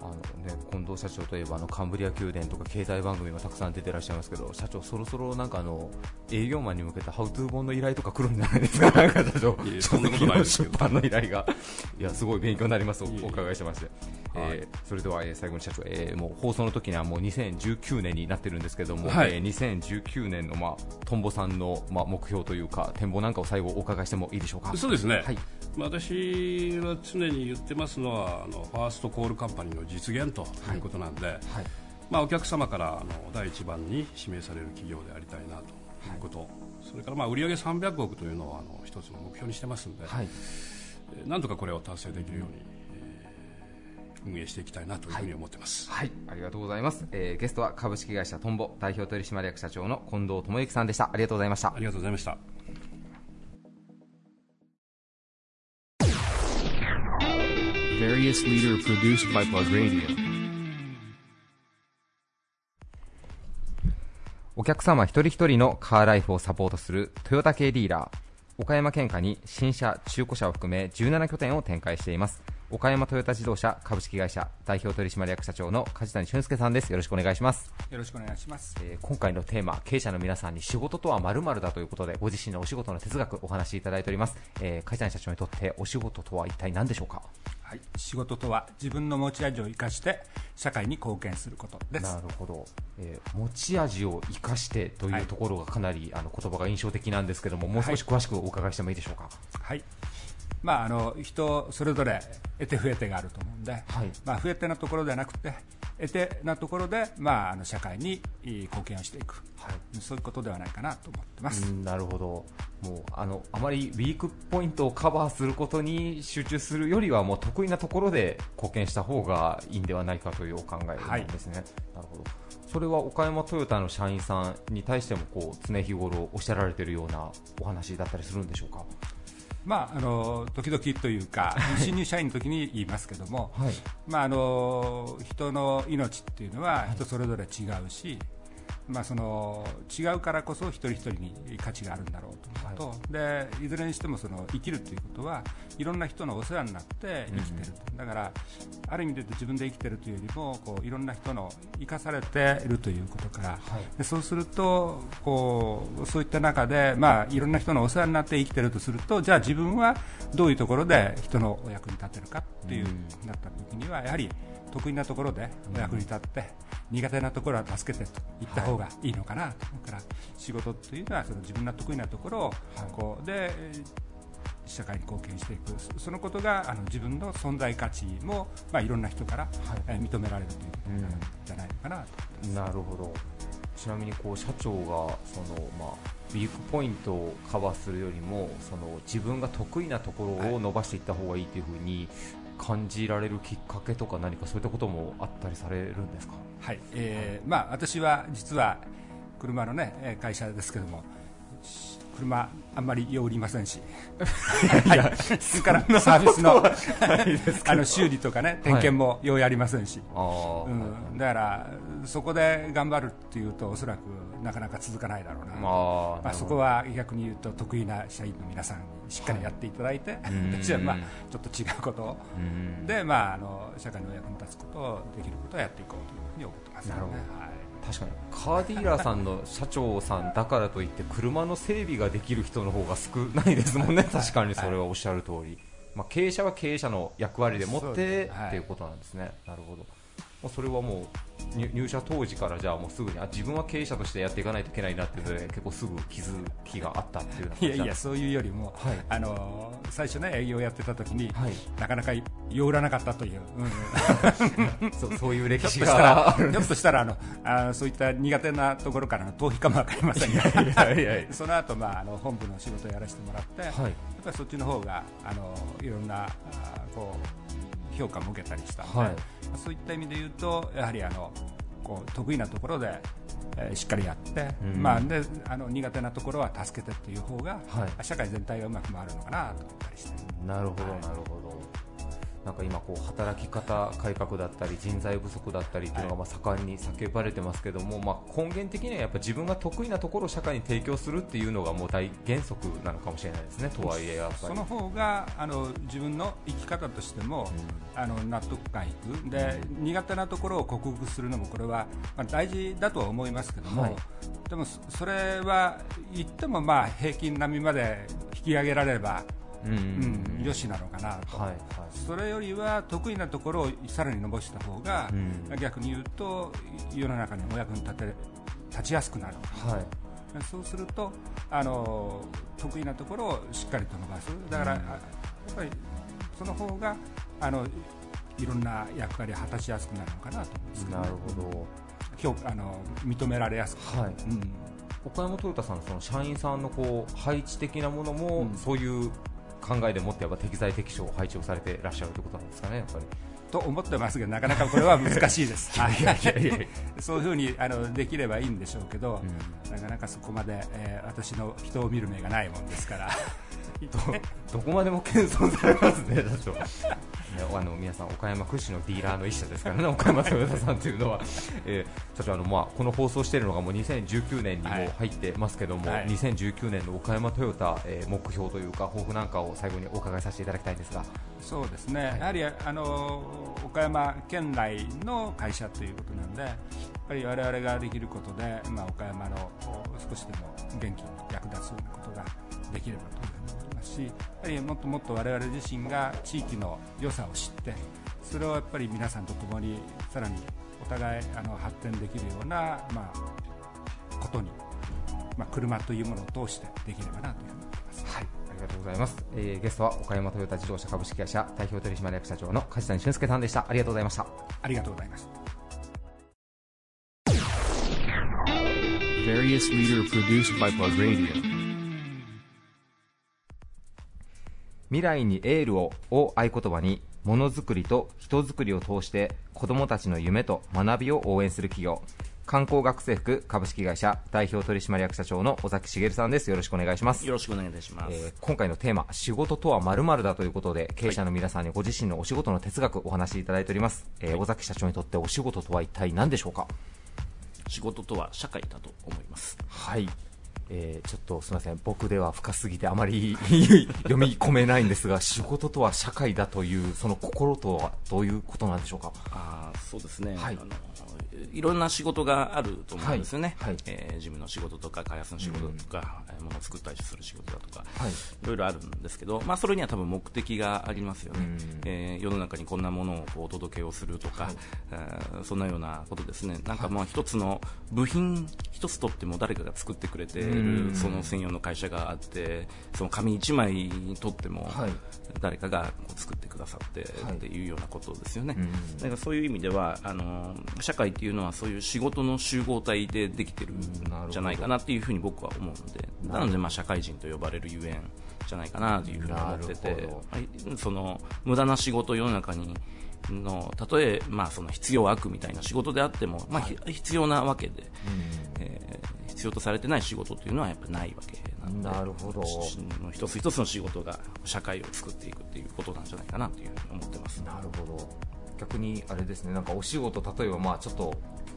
あのね、近藤社長といえばあのカンブリア宮殿とか経済番組もたくさん出てらっしゃいますけど社長、そろそろなんかあの営業マンに向けたハウトゥー本の依頼とか来るんじゃないですか、なんか社長。そんなことないです 出版の依頼が。いやすごい勉強になります、お伺いしてまして、はい。えーそれでは、えー最後に社長、えーもう放送の時にはもう2019年になってるんですけども、はい。えー2019年の、まあ、トンボさんの、まあ、目標というか展望なんかを最後お伺いしてもいいでしょうか？そうですね、はい。まあ私は常に言ってますのはあのファーストコールカンパニーの実現ということなんで、はい。まあ、お客様からあの第一番に指名される企業でありたいなということ、それからまあ売上300億というのをあの一つの目標にしてますんで、はい。えーなんとかこれを達成できるように、えー運営していきたいなというふうに思ってます、はい、ありがとうございます。えーゲストは株式会社トンボ代表取締役社長の近藤智之さんでした。ありがとうございましたあ。りがとうございました Various leader produced by Plug Radio. お客様一人一人のカーライフをサポートするトヨタ系ディーラー岡山県下に新車中古車を含め17拠点を展開しています岡山トヨタ自動車株式会社代表取締役社長の梶谷俊介さんです。よろしくお願いします、よろしくお願いします。えー今回のテーマ経営者の皆さんに仕事とは〇〇だということでご自身のお仕事の哲学お話しいただいております、えー、梶谷社長にとってお仕事とは一体何でしょうか？はい、仕事とは自分の持ち味を生かして社会に貢献することです。なるほど、えー持ち味を生かしてというところがかなり、あの言葉が印象的なんですけどももう少し詳しくお伺いしてもいいでしょうか、はい。まああの人それぞれ得手不得手があると思うんで、はい。まあ不得手なところではなくて得手なところでまああの社会にいい貢献をしていく、そういうことではないかなと思ってます。うんなるほど。もうあのあまりウィークポイントをカバーすることに集中するよりはもう得意なところで貢献した方がいいんではないかというお考えなんですね、なるほど。それは岡山トヨタの社員さんに対してもこう常日頃おっしゃられているようなお話だったりするんでしょうか？まああの時々というか新入社員の時に言いますけども、はい。まあ、あの人の命っていうのは人それぞれ違うし、まあ、その違うからこそ一人一人に価値があるんだろうと思うと、でいずれにしてもその生きるということはいろんな人のお世話になって生きてると、だからある意味で言うと自分で生きてるというよりもこういろんな人の生かされているということから、でそうするとこうそういった中で、まあ、いろんな人のお世話になって生きてるとするとじゃあ自分はどういうところで人のお役に立てるかっていうなった時にはやはり得意なところでお役に立って、苦手なところは助けてと言った方がいいのかなと。思うから、仕事というのはその自分の得意なところをこうでえー社会に貢献していく。そそのことがあの自分の存在価値も、まあ、いろんな人から、えー認められるということじゃないのかなと。思ってます。なるほど。ちなみにこう社長がその、まあ、ウィークポイントをカバーするよりもその自分が得意なところを伸ばしていった方がいいというふうに感じられるきっかけとか何かそういったこともあったりされるんですか？はい。えーまあ、私は実は車の、ね、会社ですけども車あんまりよう売りませんし、はい、それからサービスのあの修理とかね点検もようやりませんし、あー。うん、だからそこで頑張るっていうとおそらくなかなか続かないだろうな、まあそこは逆に言うと得意な社員の皆さんにしっかりやっていただいて、私はまあちょっと違うことで、まあ、あの社会のお役に立つことをできることをやっていこうというふうに思ってます、ね、なるほど。はい確かに。カーディーラーさんの社長さんだからといって車の整備ができる人の方が少ないですもんね、確かにそれはおっしゃる通り、まあ、経営者は経営者の役割でもってっていうことなんですね、なるほど、もうそれはもう入入社当時からじゃあもうすぐにあ自分は経営者としてやっていかないといけないなっていうので結構すぐ気づきがあったっていういやいや、そういうよりも、はい。あの最初ね、営業やってた時に、はい。なかなかよ売らなかったという、うん そそういう歴史が。ら、ひょっとしたらあのあそういった苦手なところからの逃避かもわかりませんが、その後、まああの本部の仕事をやらせてもらって、やっはいぱりそっちの方があのいろんなあこう評価も受けたりしたので、はいそういった意味で言うと、やはりあのこう得意なところで、えーしっかりやって、うんまあ、であの苦手なところは助けてっていう方が、はい社会全体がうまく回るのかなと思ったりして。なるほど、なるほど。なんか今こう働き方改革だったり人材不足だったりっていうのがまあ盛んに叫ばれてますけども、まあ根源的にはやっぱ自分が得意なところを社会に提供するっていうのがもう大原則なのかもしれないですね。とはいえやっぱり。その方があの自分の生き方としても、あの納得感いく。で苦手なところを克服するのもこれは、まあ、大事だとは思いますけども、はい。でもそそれは言ってもまあ平均並みまで引き上げられれば、うん。うん。うん、よしなのかなと、はいはい。それよりは得意なところをさらに伸ばした方が、うん。逆に言うと世の中にお役に立て立ちやすくなる。はい。そうするとあの得意なところをしっかりと伸ばす。だから、あやっぱりその方があのいろんな役割を果たしやすくなるのかなと思うんですけど、なるほど。評価あの認められやすく、はい。うん。岡山トヨタさんのその社員さんのこう配置的なものも、うん。そういう考えでもってやっぱ適材適所配置をされていらっしゃるということなんですかねやっぱり。と思ってますけどなかなかこれは難しいですそういうふうにあのできればいいんでしょうけど、なかなかそこまで、えー私の人を見る目がないもんですからどこまでも謙遜されますね、社長。ねあの皆さん、岡山屈指のディーラーの一社ですからね、岡山豊田さんというのは、えー社長あの、まあ、この放送しているのがもう2019年にもはい入ってますけども、はい。2019年の岡山トヨタ、えー目標というか、抱負なんかを最後にお伺いさせていただきたいんですが、そうですね、やはりあの岡山県内の会社ということなんで、やっぱり我々ができることで、まあ、岡山のお少しでも元気に役立つようなことができればと思ってますし、やはりもっともっと我々自身が地域の良さを知って、それをやっぱり皆さんと共にさらにお互いあの発展できるような、まあ、ことに、まあ、車というものを通してできればなというふうに思っています。はい、ありがとうございます。えーゲストは岡山トヨタ自動車株式会社代表取締役社長の梶谷俊介さんでした。ありがとうございました。ありがとうございます。Various leader produced by Plug Radio. 未来にエールをを合言葉にものづくりと人づくりを通して子どもたちの夢と学びを応援する企業。観光学生服株式会社代表取締役社長の尾崎茂さんです。よろしくお願いします。よろしくお願いいたします。えー今回のテーマ仕事とはまるだということで経営者の皆さんにご自身のお仕事の哲学お話しいただいております、えー尾崎社長にとってお仕事とは一体何でしょうか？仕事とは社会だと思います。はい、えーちょっとすみません、僕では深すぎてあまり 読み込めないんですが、仕事とは社会だという、その心とはどういうことなんでしょうか？あーそうですね、はい。あのいろんな仕事があると思うんですよね、はい。はい。えー事務の仕事とか開発の仕事とか、えー物を作ったりする仕事だとか、はい。いろいろあるんですけど、まあ、それには多分目的がありますよね、えー世の中にこんなものをこうお届けをするとか、えーそんなようなことですね、なんかまあ一つの部品一つとっても誰かが作ってくれているその専用の会社があって、その紙一枚とっても、はい。誰かが作ってくださってはい。っていうようなことですよね、うん。だからそういう意味ではあの社会っていうのはそういう仕事の集合体でできてるんじゃないかなっていうふうに僕は思うのでなのでまあ社会人と呼ばれるゆえんじゃないかなというふうに思っててその無駄な仕事世の中にのたとえ、まあ、その必要悪みたいな仕事であっても、まあひ必要なわけで、えー必要とされてない仕事というのはやっぱりないわけなんでなるほど。し一つ一つの仕事が社会を作っていくっていうことなんじゃないかなというふうに思ってます。なるほど。逆にあれですね、なんかお仕事、例えばまあちょっと。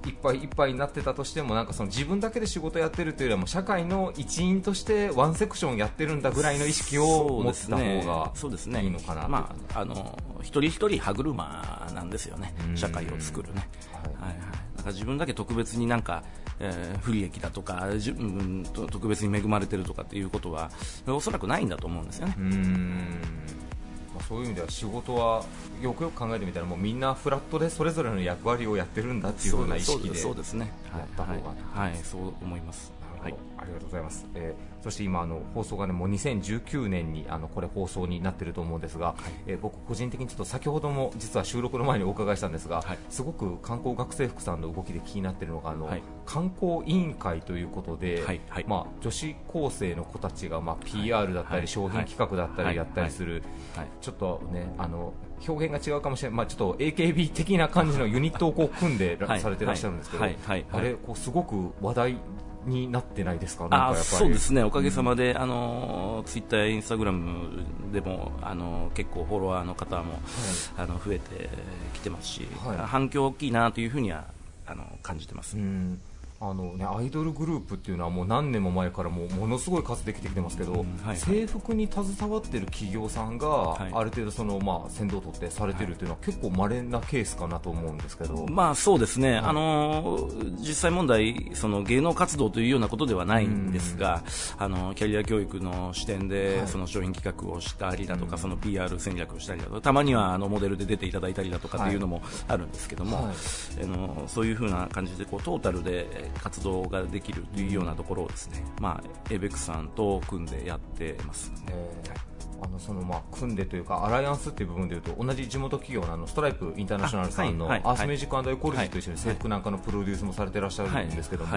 いっぱいいっぱいになってたとしてもなんかその自分だけで仕事やってるというよりはも社会の一員としてワンセクションやってるんだぐらいの意識を持った方がそうですね。いいのかなと。まあ、あの一人一人歯車なんですよね。うん。社会を作るね、はい。はいはい、だから自分だけ特別になんか、えー不利益だとかじゅうんと特別に恵まれてるとかっていうことはおそらくないんだと思うんですよね。うまあ、そういう意味では仕事はよくよく考えてみたらもうみんなフラットでそれぞれの役割をやってるんだっていうような意識でそうです。ね。やった方がはい、はい、そう思います。はい。ありがとうございます、えーそして今あの放送がねもう2019年にあのこれ放送になってると思うんですが、えー僕個人的にちょっと先ほども実は収録の前にお伺いしたんですが、はい。すごく観光学生服さんの動きで気になってるのがあの、はい。観光委員会ということで、はいはい。まあ、女子高生の子たちが、まあ、PR だったり、はい。商品企画だったりやったりする、はい。ちょっとねあの表現が違うかもしれない、まあ、ちょっと AKB 的な感じのユニットをこう組んでら、はい。されてらっしゃるんですけど、はい。はい。はい。あれこうすごく話題になってないですか、あそうですね、おかげさまで、あのツイッターやインスタグラムでも、あの結構フォロワーの方も、あの増えてきてますし、はい。反響大きいなというふうにはあの感じてます。うんあのね、アイドルグループっていうのはもう何年も前からもうものすごい数できてきてますけど、はいはい。制服に携わってる企業さんが、はい。ある程度その、まあ、先導を取ってされてるっていうのは結構稀なケースかなと思うんですけど、まあそうですね、あの実際問題、その芸能活動というようなことではないんですが、あのキャリア教育の視点で、その商品企画をしたりだとか、その PR 戦略をしたりだとか、たまにはあのモデルで出ていただいたりだとかっていうのもあるんですけども、はい。あのそういうふうな感じでこうトータルで活動ができるというようなところをですね、まあ、エイベックスさんと組んでやってます。えーあのそのまあ組んでというかアライアンスっていう部分でいうと同じ地元企業のあのストライプインターナショナルさんのアースミュージックエコロジーと一緒に制服なんかのプロデュースもされてらっしゃるんですけども、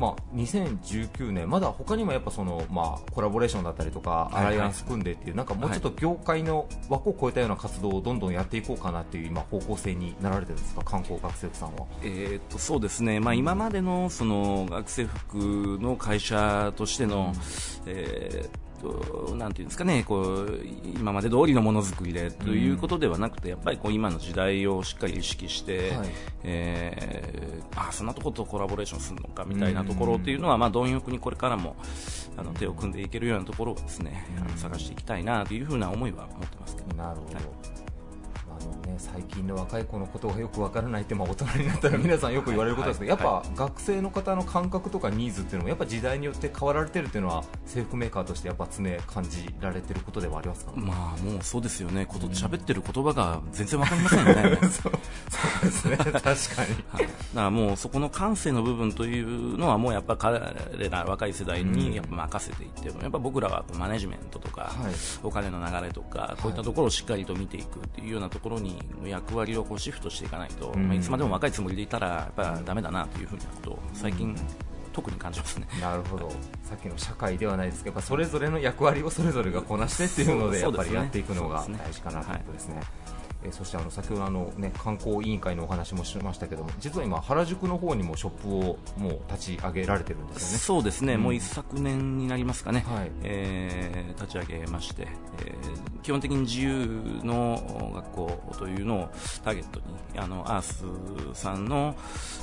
まあ、2019年まだ他にもやっぱそのまあコラボレーションだったりとかアライアンス組んでっていうなんかもうちょっと業界の枠を超えたような活動をどんどんやっていこうかなっていう今方向性になられてるんですか？観光学生さんは。えーっとそうですね、まあ、今までのその学生服の会社としての、えーっとなんていうんですかね、こう今まで通りのものづくりでということではなくて、やっぱりこう今の時代をしっかり意識して、はいえーあそんなとことコラボレーションするのかみたいなところっていうのは、まあ、貪欲にこれからもあの手を組んでいけるようなところをですね、あの探していきたいなというふうな思いは持ってますけど。なるほど、あのね、最近の若い子のことがよくわからないって、まあ、大人になったら皆さんよく言われることですけど、はいやっぱ学生の方の感覚とかニーズっていうのもやっぱ時代によって変わられてるっていうのは制服メーカーとしてやっぱ常感じられてることではありますか、まあもうそうですよね、こと喋ってる言葉が全然わかりませんよね。そうですね。確かに。はい、だからもうそこの感性の部分というのはもうやっぱ彼ら若い世代にやっぱ任せていって、やっぱ僕らはマネジメントとか、はい。お金の流れとかこういったところをしっかりと見ていくっていうようなところに役割をこうシフトしていかないと、うん。まあ、いつまでも若いつもりでいたらやっぱダメだなというふうなことを最近特に感じますね。なるほど。さっきの社会ではないですけどそれぞれの役割をそれぞれがこなしてっていうのでやっぱりやっていくのが大事かなということですね。えーそしてあの先ほどあの、ね、観光委員会のお話もしましたけども実は今、原宿の方にもショップをもう立ち上げられてるんですよね。そうですね、うん。もう一昨年になりますかね、はい。えー立ち上げまして、えー基本的に自由の学校というのをターゲットにあのアースさんの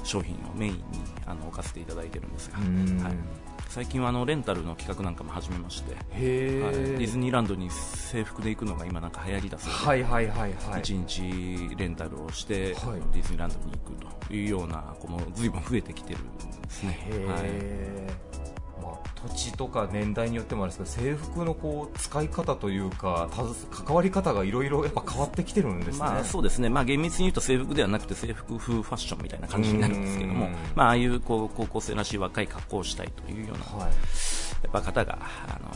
商品をメインにあの置かせていただいてるんですが、うん。はい、最近はあのレンタルの企画なんかも始めまして、へはい。ーディズニーランドに制服で行くのが今なんか流行りだそうで、はいはいはいはい。一日レンタルをして、はい。ディズニーランドに行くというような子も随分増えてきてるんですね。はいまあ、土地とか年代によってもあるんですけど制服のこう使い方というか関わり方がいろいろやっぱ変わってきてるんですね。まあそうですね、まあ、厳密に言うと制服ではなくて制服風ファッションみたいな感じになるんですけどもうん、まあ、ああいうこう高校生らしい若い格好をしたいというような、はい。やっぱ方があの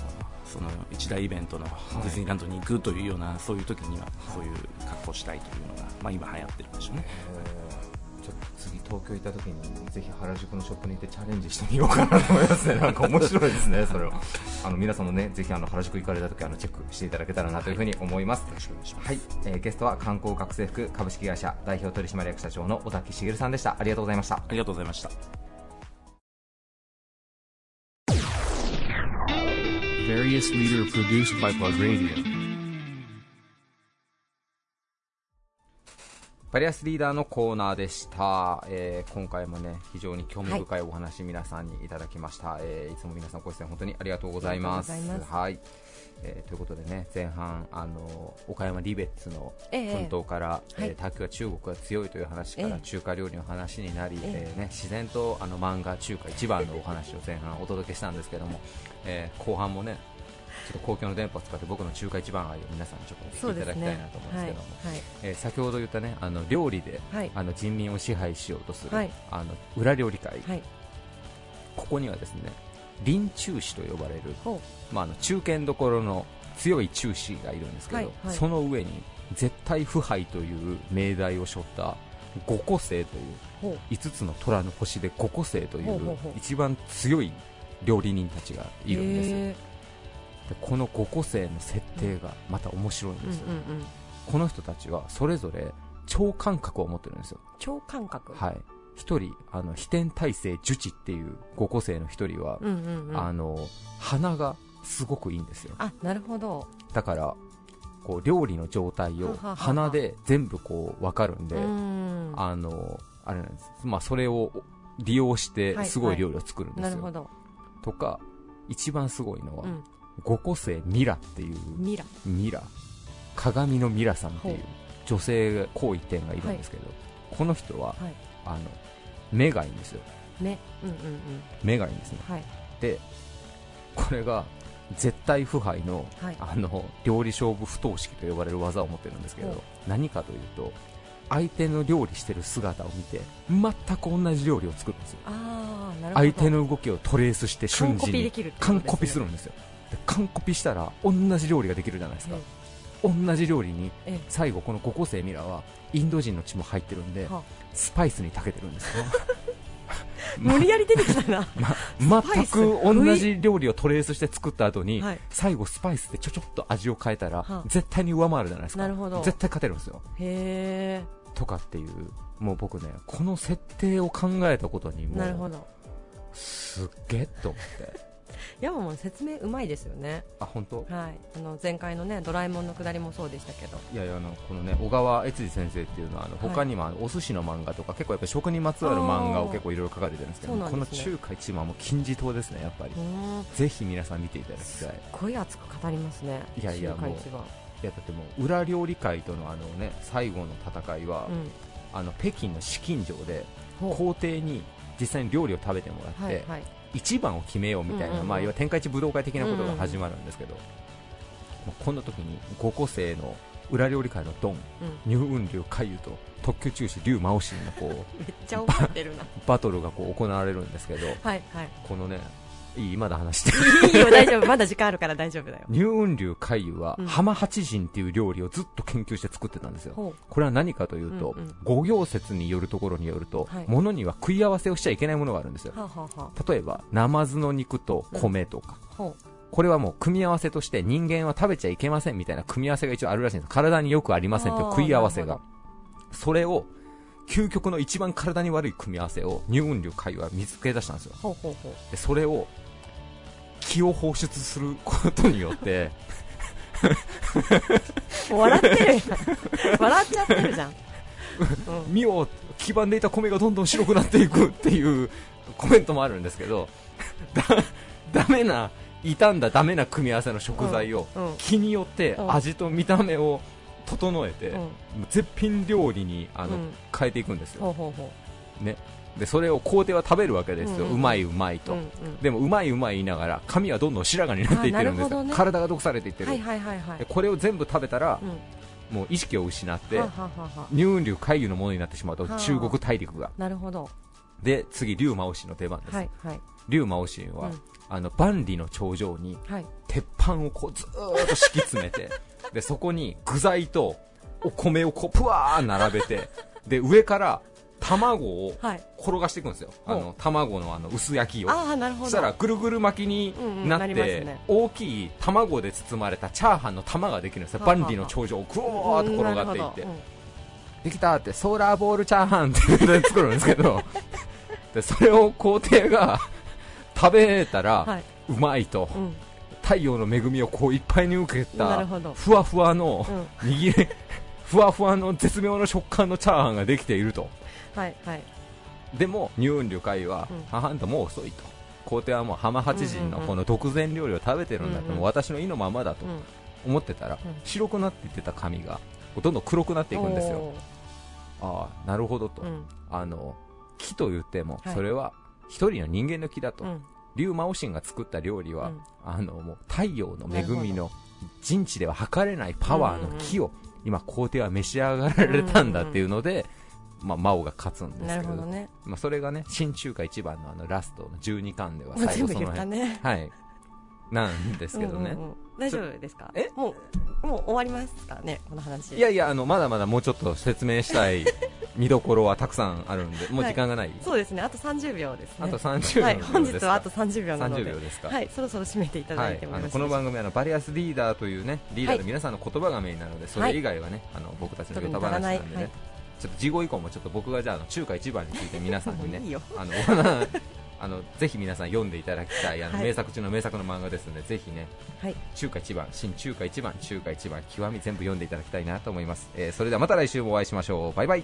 その一大イベントのディズニーランドに行くというような、そういう時にはそういう格好をしたいというのが、まあ、今流行ってるんでしょうね。えー。ちょっと次東京行った時にぜひ原宿のショップに行ってチャレンジしてみようかなと思いますね。なんか面白いですねそれは。あの皆さんもねぜひあの原宿行かれた時あのチェックしていただけたらなというふうに思います、よろしくお願い。しますはい、えーゲストは観光学生服株式会社代表取締役社長の小崎茂さんでした。ありがとうございました。ありがとうございました。Various leader produced by Plug Radio. バリアスリーダーのコーナーでした、えー今回もね非常に興味深いお話、皆さんにいただきました、えーいつも皆さんご出演本当にありがとうございます。はい。えーということでね前半あの岡山リベッツのええ奮闘から、えーはい。卓球は中国が強いという話から、ええ中華料理の話になり、ええーね、自然とあの漫画中華一番のお話を前半お届けしたんですけども、えー後半もねちょっと公共の電波を使って僕の中華一番愛を皆さんにちょっとお聞きいただきたいなと思うんですけども、はいはい。えー先ほど言ったねあの料理で、はい。あの人民を支配しようとする、はい。あの裏料理会、はい。ここにはですね臨中士と呼ばれる、ほまあ、あの中堅どころの強い中士がいるんですけど、その上に絶対腐敗という命題を背負った五個星というほう。5つの虎の星で五個星という一番強い料理人たちがいるんです。よこの五個星の設定がまた面白いんですよ、うんうんこの人たちはそれぞれ超感覚を持ってるんですよ。超感覚？はい。一人あの飛天大聖樹地っていう五個星の一人は、うんうんうん。あの鼻がすごくいいんですよ。あなるほど。だからこう料理の状態をはははは。鼻で全部こう分かるんで、うん。あのあれなんです、まあ、それを利用してはい。すごい料理を作るんですよ、なるほど。とか一番すごいのは、うん五個星ミラっていうミラ。ミラ。鏡のミラさんっていう女性行為店がいるんですけど、この人は、はい。あの目がいいんですよ。ねうんうんうん。目がいいんですね。はい。でこれが絶対腐敗の,、はい。あの料理勝負不等式と呼ばれる技を持ってるんですけど何かというと相手の料理してる姿を見て全く同じ料理を作るんですよ。ああなるほど。相手の動きをトレースして瞬時に完コピするんですよ。で完コピしたら同じ料理ができるじゃないですか、同じ料理にええ。最後この5個生ミラはインド人の血も入ってるんではスパイスに長けてるんですよ。無理やり出てきたな。ま全く同じ料理をトレースして作った後に、はい。最後スパイスでちょちょっと味を変えたら、は絶対に上回るじゃないですか。なるほど。絶対勝てるんですよ。へとかっていうもう僕ねこの設定を考えたことにえもなるほど。すっげえと思って山も説明うまいですよね。あ本当？はい。あの前回のねドラえもんのくだりもそうでしたけど。いやいやあのこのね小川悦司先生っていうのはあの他にもあのお寿司の漫画とか結構やっぱり食にまつわる漫画を結構いろいろ書かれてるんですけどそうなんこの中華一番はもう金字塔ですねやっぱり。ぜひ皆さん見ていただきたい。すっごい熱く語りますね。いやいやもういやだってもう裏料理界とのあのね最後の戦いは、うん。あの北京の資金城で皇帝に実際に料理を食べてもらって、はいはい一番を決めようみたいな、まあ、要は天下一武道会的なことが始まるんですけど、この時に五個生の裏料理界のドン、ニューウンリュウ海油と特許中止劉真央神のこう バトルがこう行われるんですけど、はいはい。このねいいまだ話して。るいいよ大丈夫。まだ時間あるから大丈夫だよ。ニューウンリュウ海油は、うん。浜八神っていう料理をずっと研究して作ってたんですよ。ほう。これは何かというと、うんうん。五行説によるところによると、はい。物には食い合わせをしちゃいけないものがあるんですよ。はあ、はあはあ、例えばナマズの肉と米とか、ほこれはもう組み合わせとして人間は食べちゃいけませんみたいな組み合わせが一応あるらしいんです。体によくありませんという食い合わせが。それを究極の一番体に悪い組み合わせを乳雲流海は見つけ出したんですよ。うほうほうほう。でそれを気を放出することによって 笑ってる笑っちゃってるじゃん、うん、身を黄ばんでいた米がどんどん白くなっていくっていうコメントもあるんですけど だダメな傷んだダメな組み合わせの食材を気によってうん。味と見た目を整えて、うん。絶品料理にあの、うん。変えていくんですよ、ほうほうほね、でそれを皇帝は食べるわけですよ、うん。ううんまいうまいと、う、うんうん、でもうまいうまい言いながら髪はどんどん白髪になっていってるんですよ、ね。体が毒されていってる、はいはいはいはい。でこれを全部食べたらう、ん。もう意識を失って、はあは乳雲流海油のものになってしまうとはあ。中国大陸が。なるほど。で次劉真央氏の出番です、はいはい。劉真央氏は、うんあの万里の長城にはい。鉄板をこうずーっと敷き詰めて でそこに具材とお米をこうぷわー並べてで上から卵をはい。転がしていくんですよ、ほう。あの卵のあの薄焼きを。ああなるほど。そしたらぐるぐる巻きになって、うんうんね。大きい卵で包まれたチャーハンの玉ができるんですよ、万里の長城をぐわーっと転がっていって、うんできたってソーラーボールチャーハンって作るんですけど でそれを皇帝が食べたら、うまいと、うん。太陽の恵みをこういっぱいに受けたふわふわのうん。握れふわふわの絶妙な食感のチャーハンができていると。はいはい。でも乳雲流海は、うん。母んともう遅いと。皇帝はもう浜八神のこの独善料理を食べてるんだと、うんうんもう私の意のままだとうん。思ってたら、うん。白くなっていってた髪がどんどん黒くなっていくんですよ。おああなるほどと、ーうん。あの木と言ってもはい。それは一人の人間の木だと、うん。竜魔王神が作った料理は、うん。あのもう太陽の恵みなの人知では測れないパワーの木を、今皇帝は召し上がられたんだっていうので、まあ、魔王が勝つんですなけどね。まあ、それがね新中華一番のあのラストの12巻では最後その辺、ね。はい。なんですけどね、うん大丈夫ですか？え？もうもう終わりますかね？この話。いやいやあのまだまだもうちょっと説明したい 見どころはたくさんあるんでもう時間がない、そうですね。あと30秒ですね。あと30秒はい。本日はあと30秒なので。30秒ですか？はい。そろそろ締めていただいてもはい、この番組はあのバリアスリーダーというねリーダーはいで皆さんの言葉がメインなので、それ以外はねあの僕たちのヨタ話なんでね、ちょっと事後以降もちょっと僕がじゃあ中華一番について皆さんにね あの あのぜひ皆さん読んでいただきたい。あの、はい名作中の名作の漫画ですのでぜひねはい。中華一番新中華一番中華一番極み全部読んでいただきたいなと思います、えーそれではまた来週もお会いしましょう。バイバイ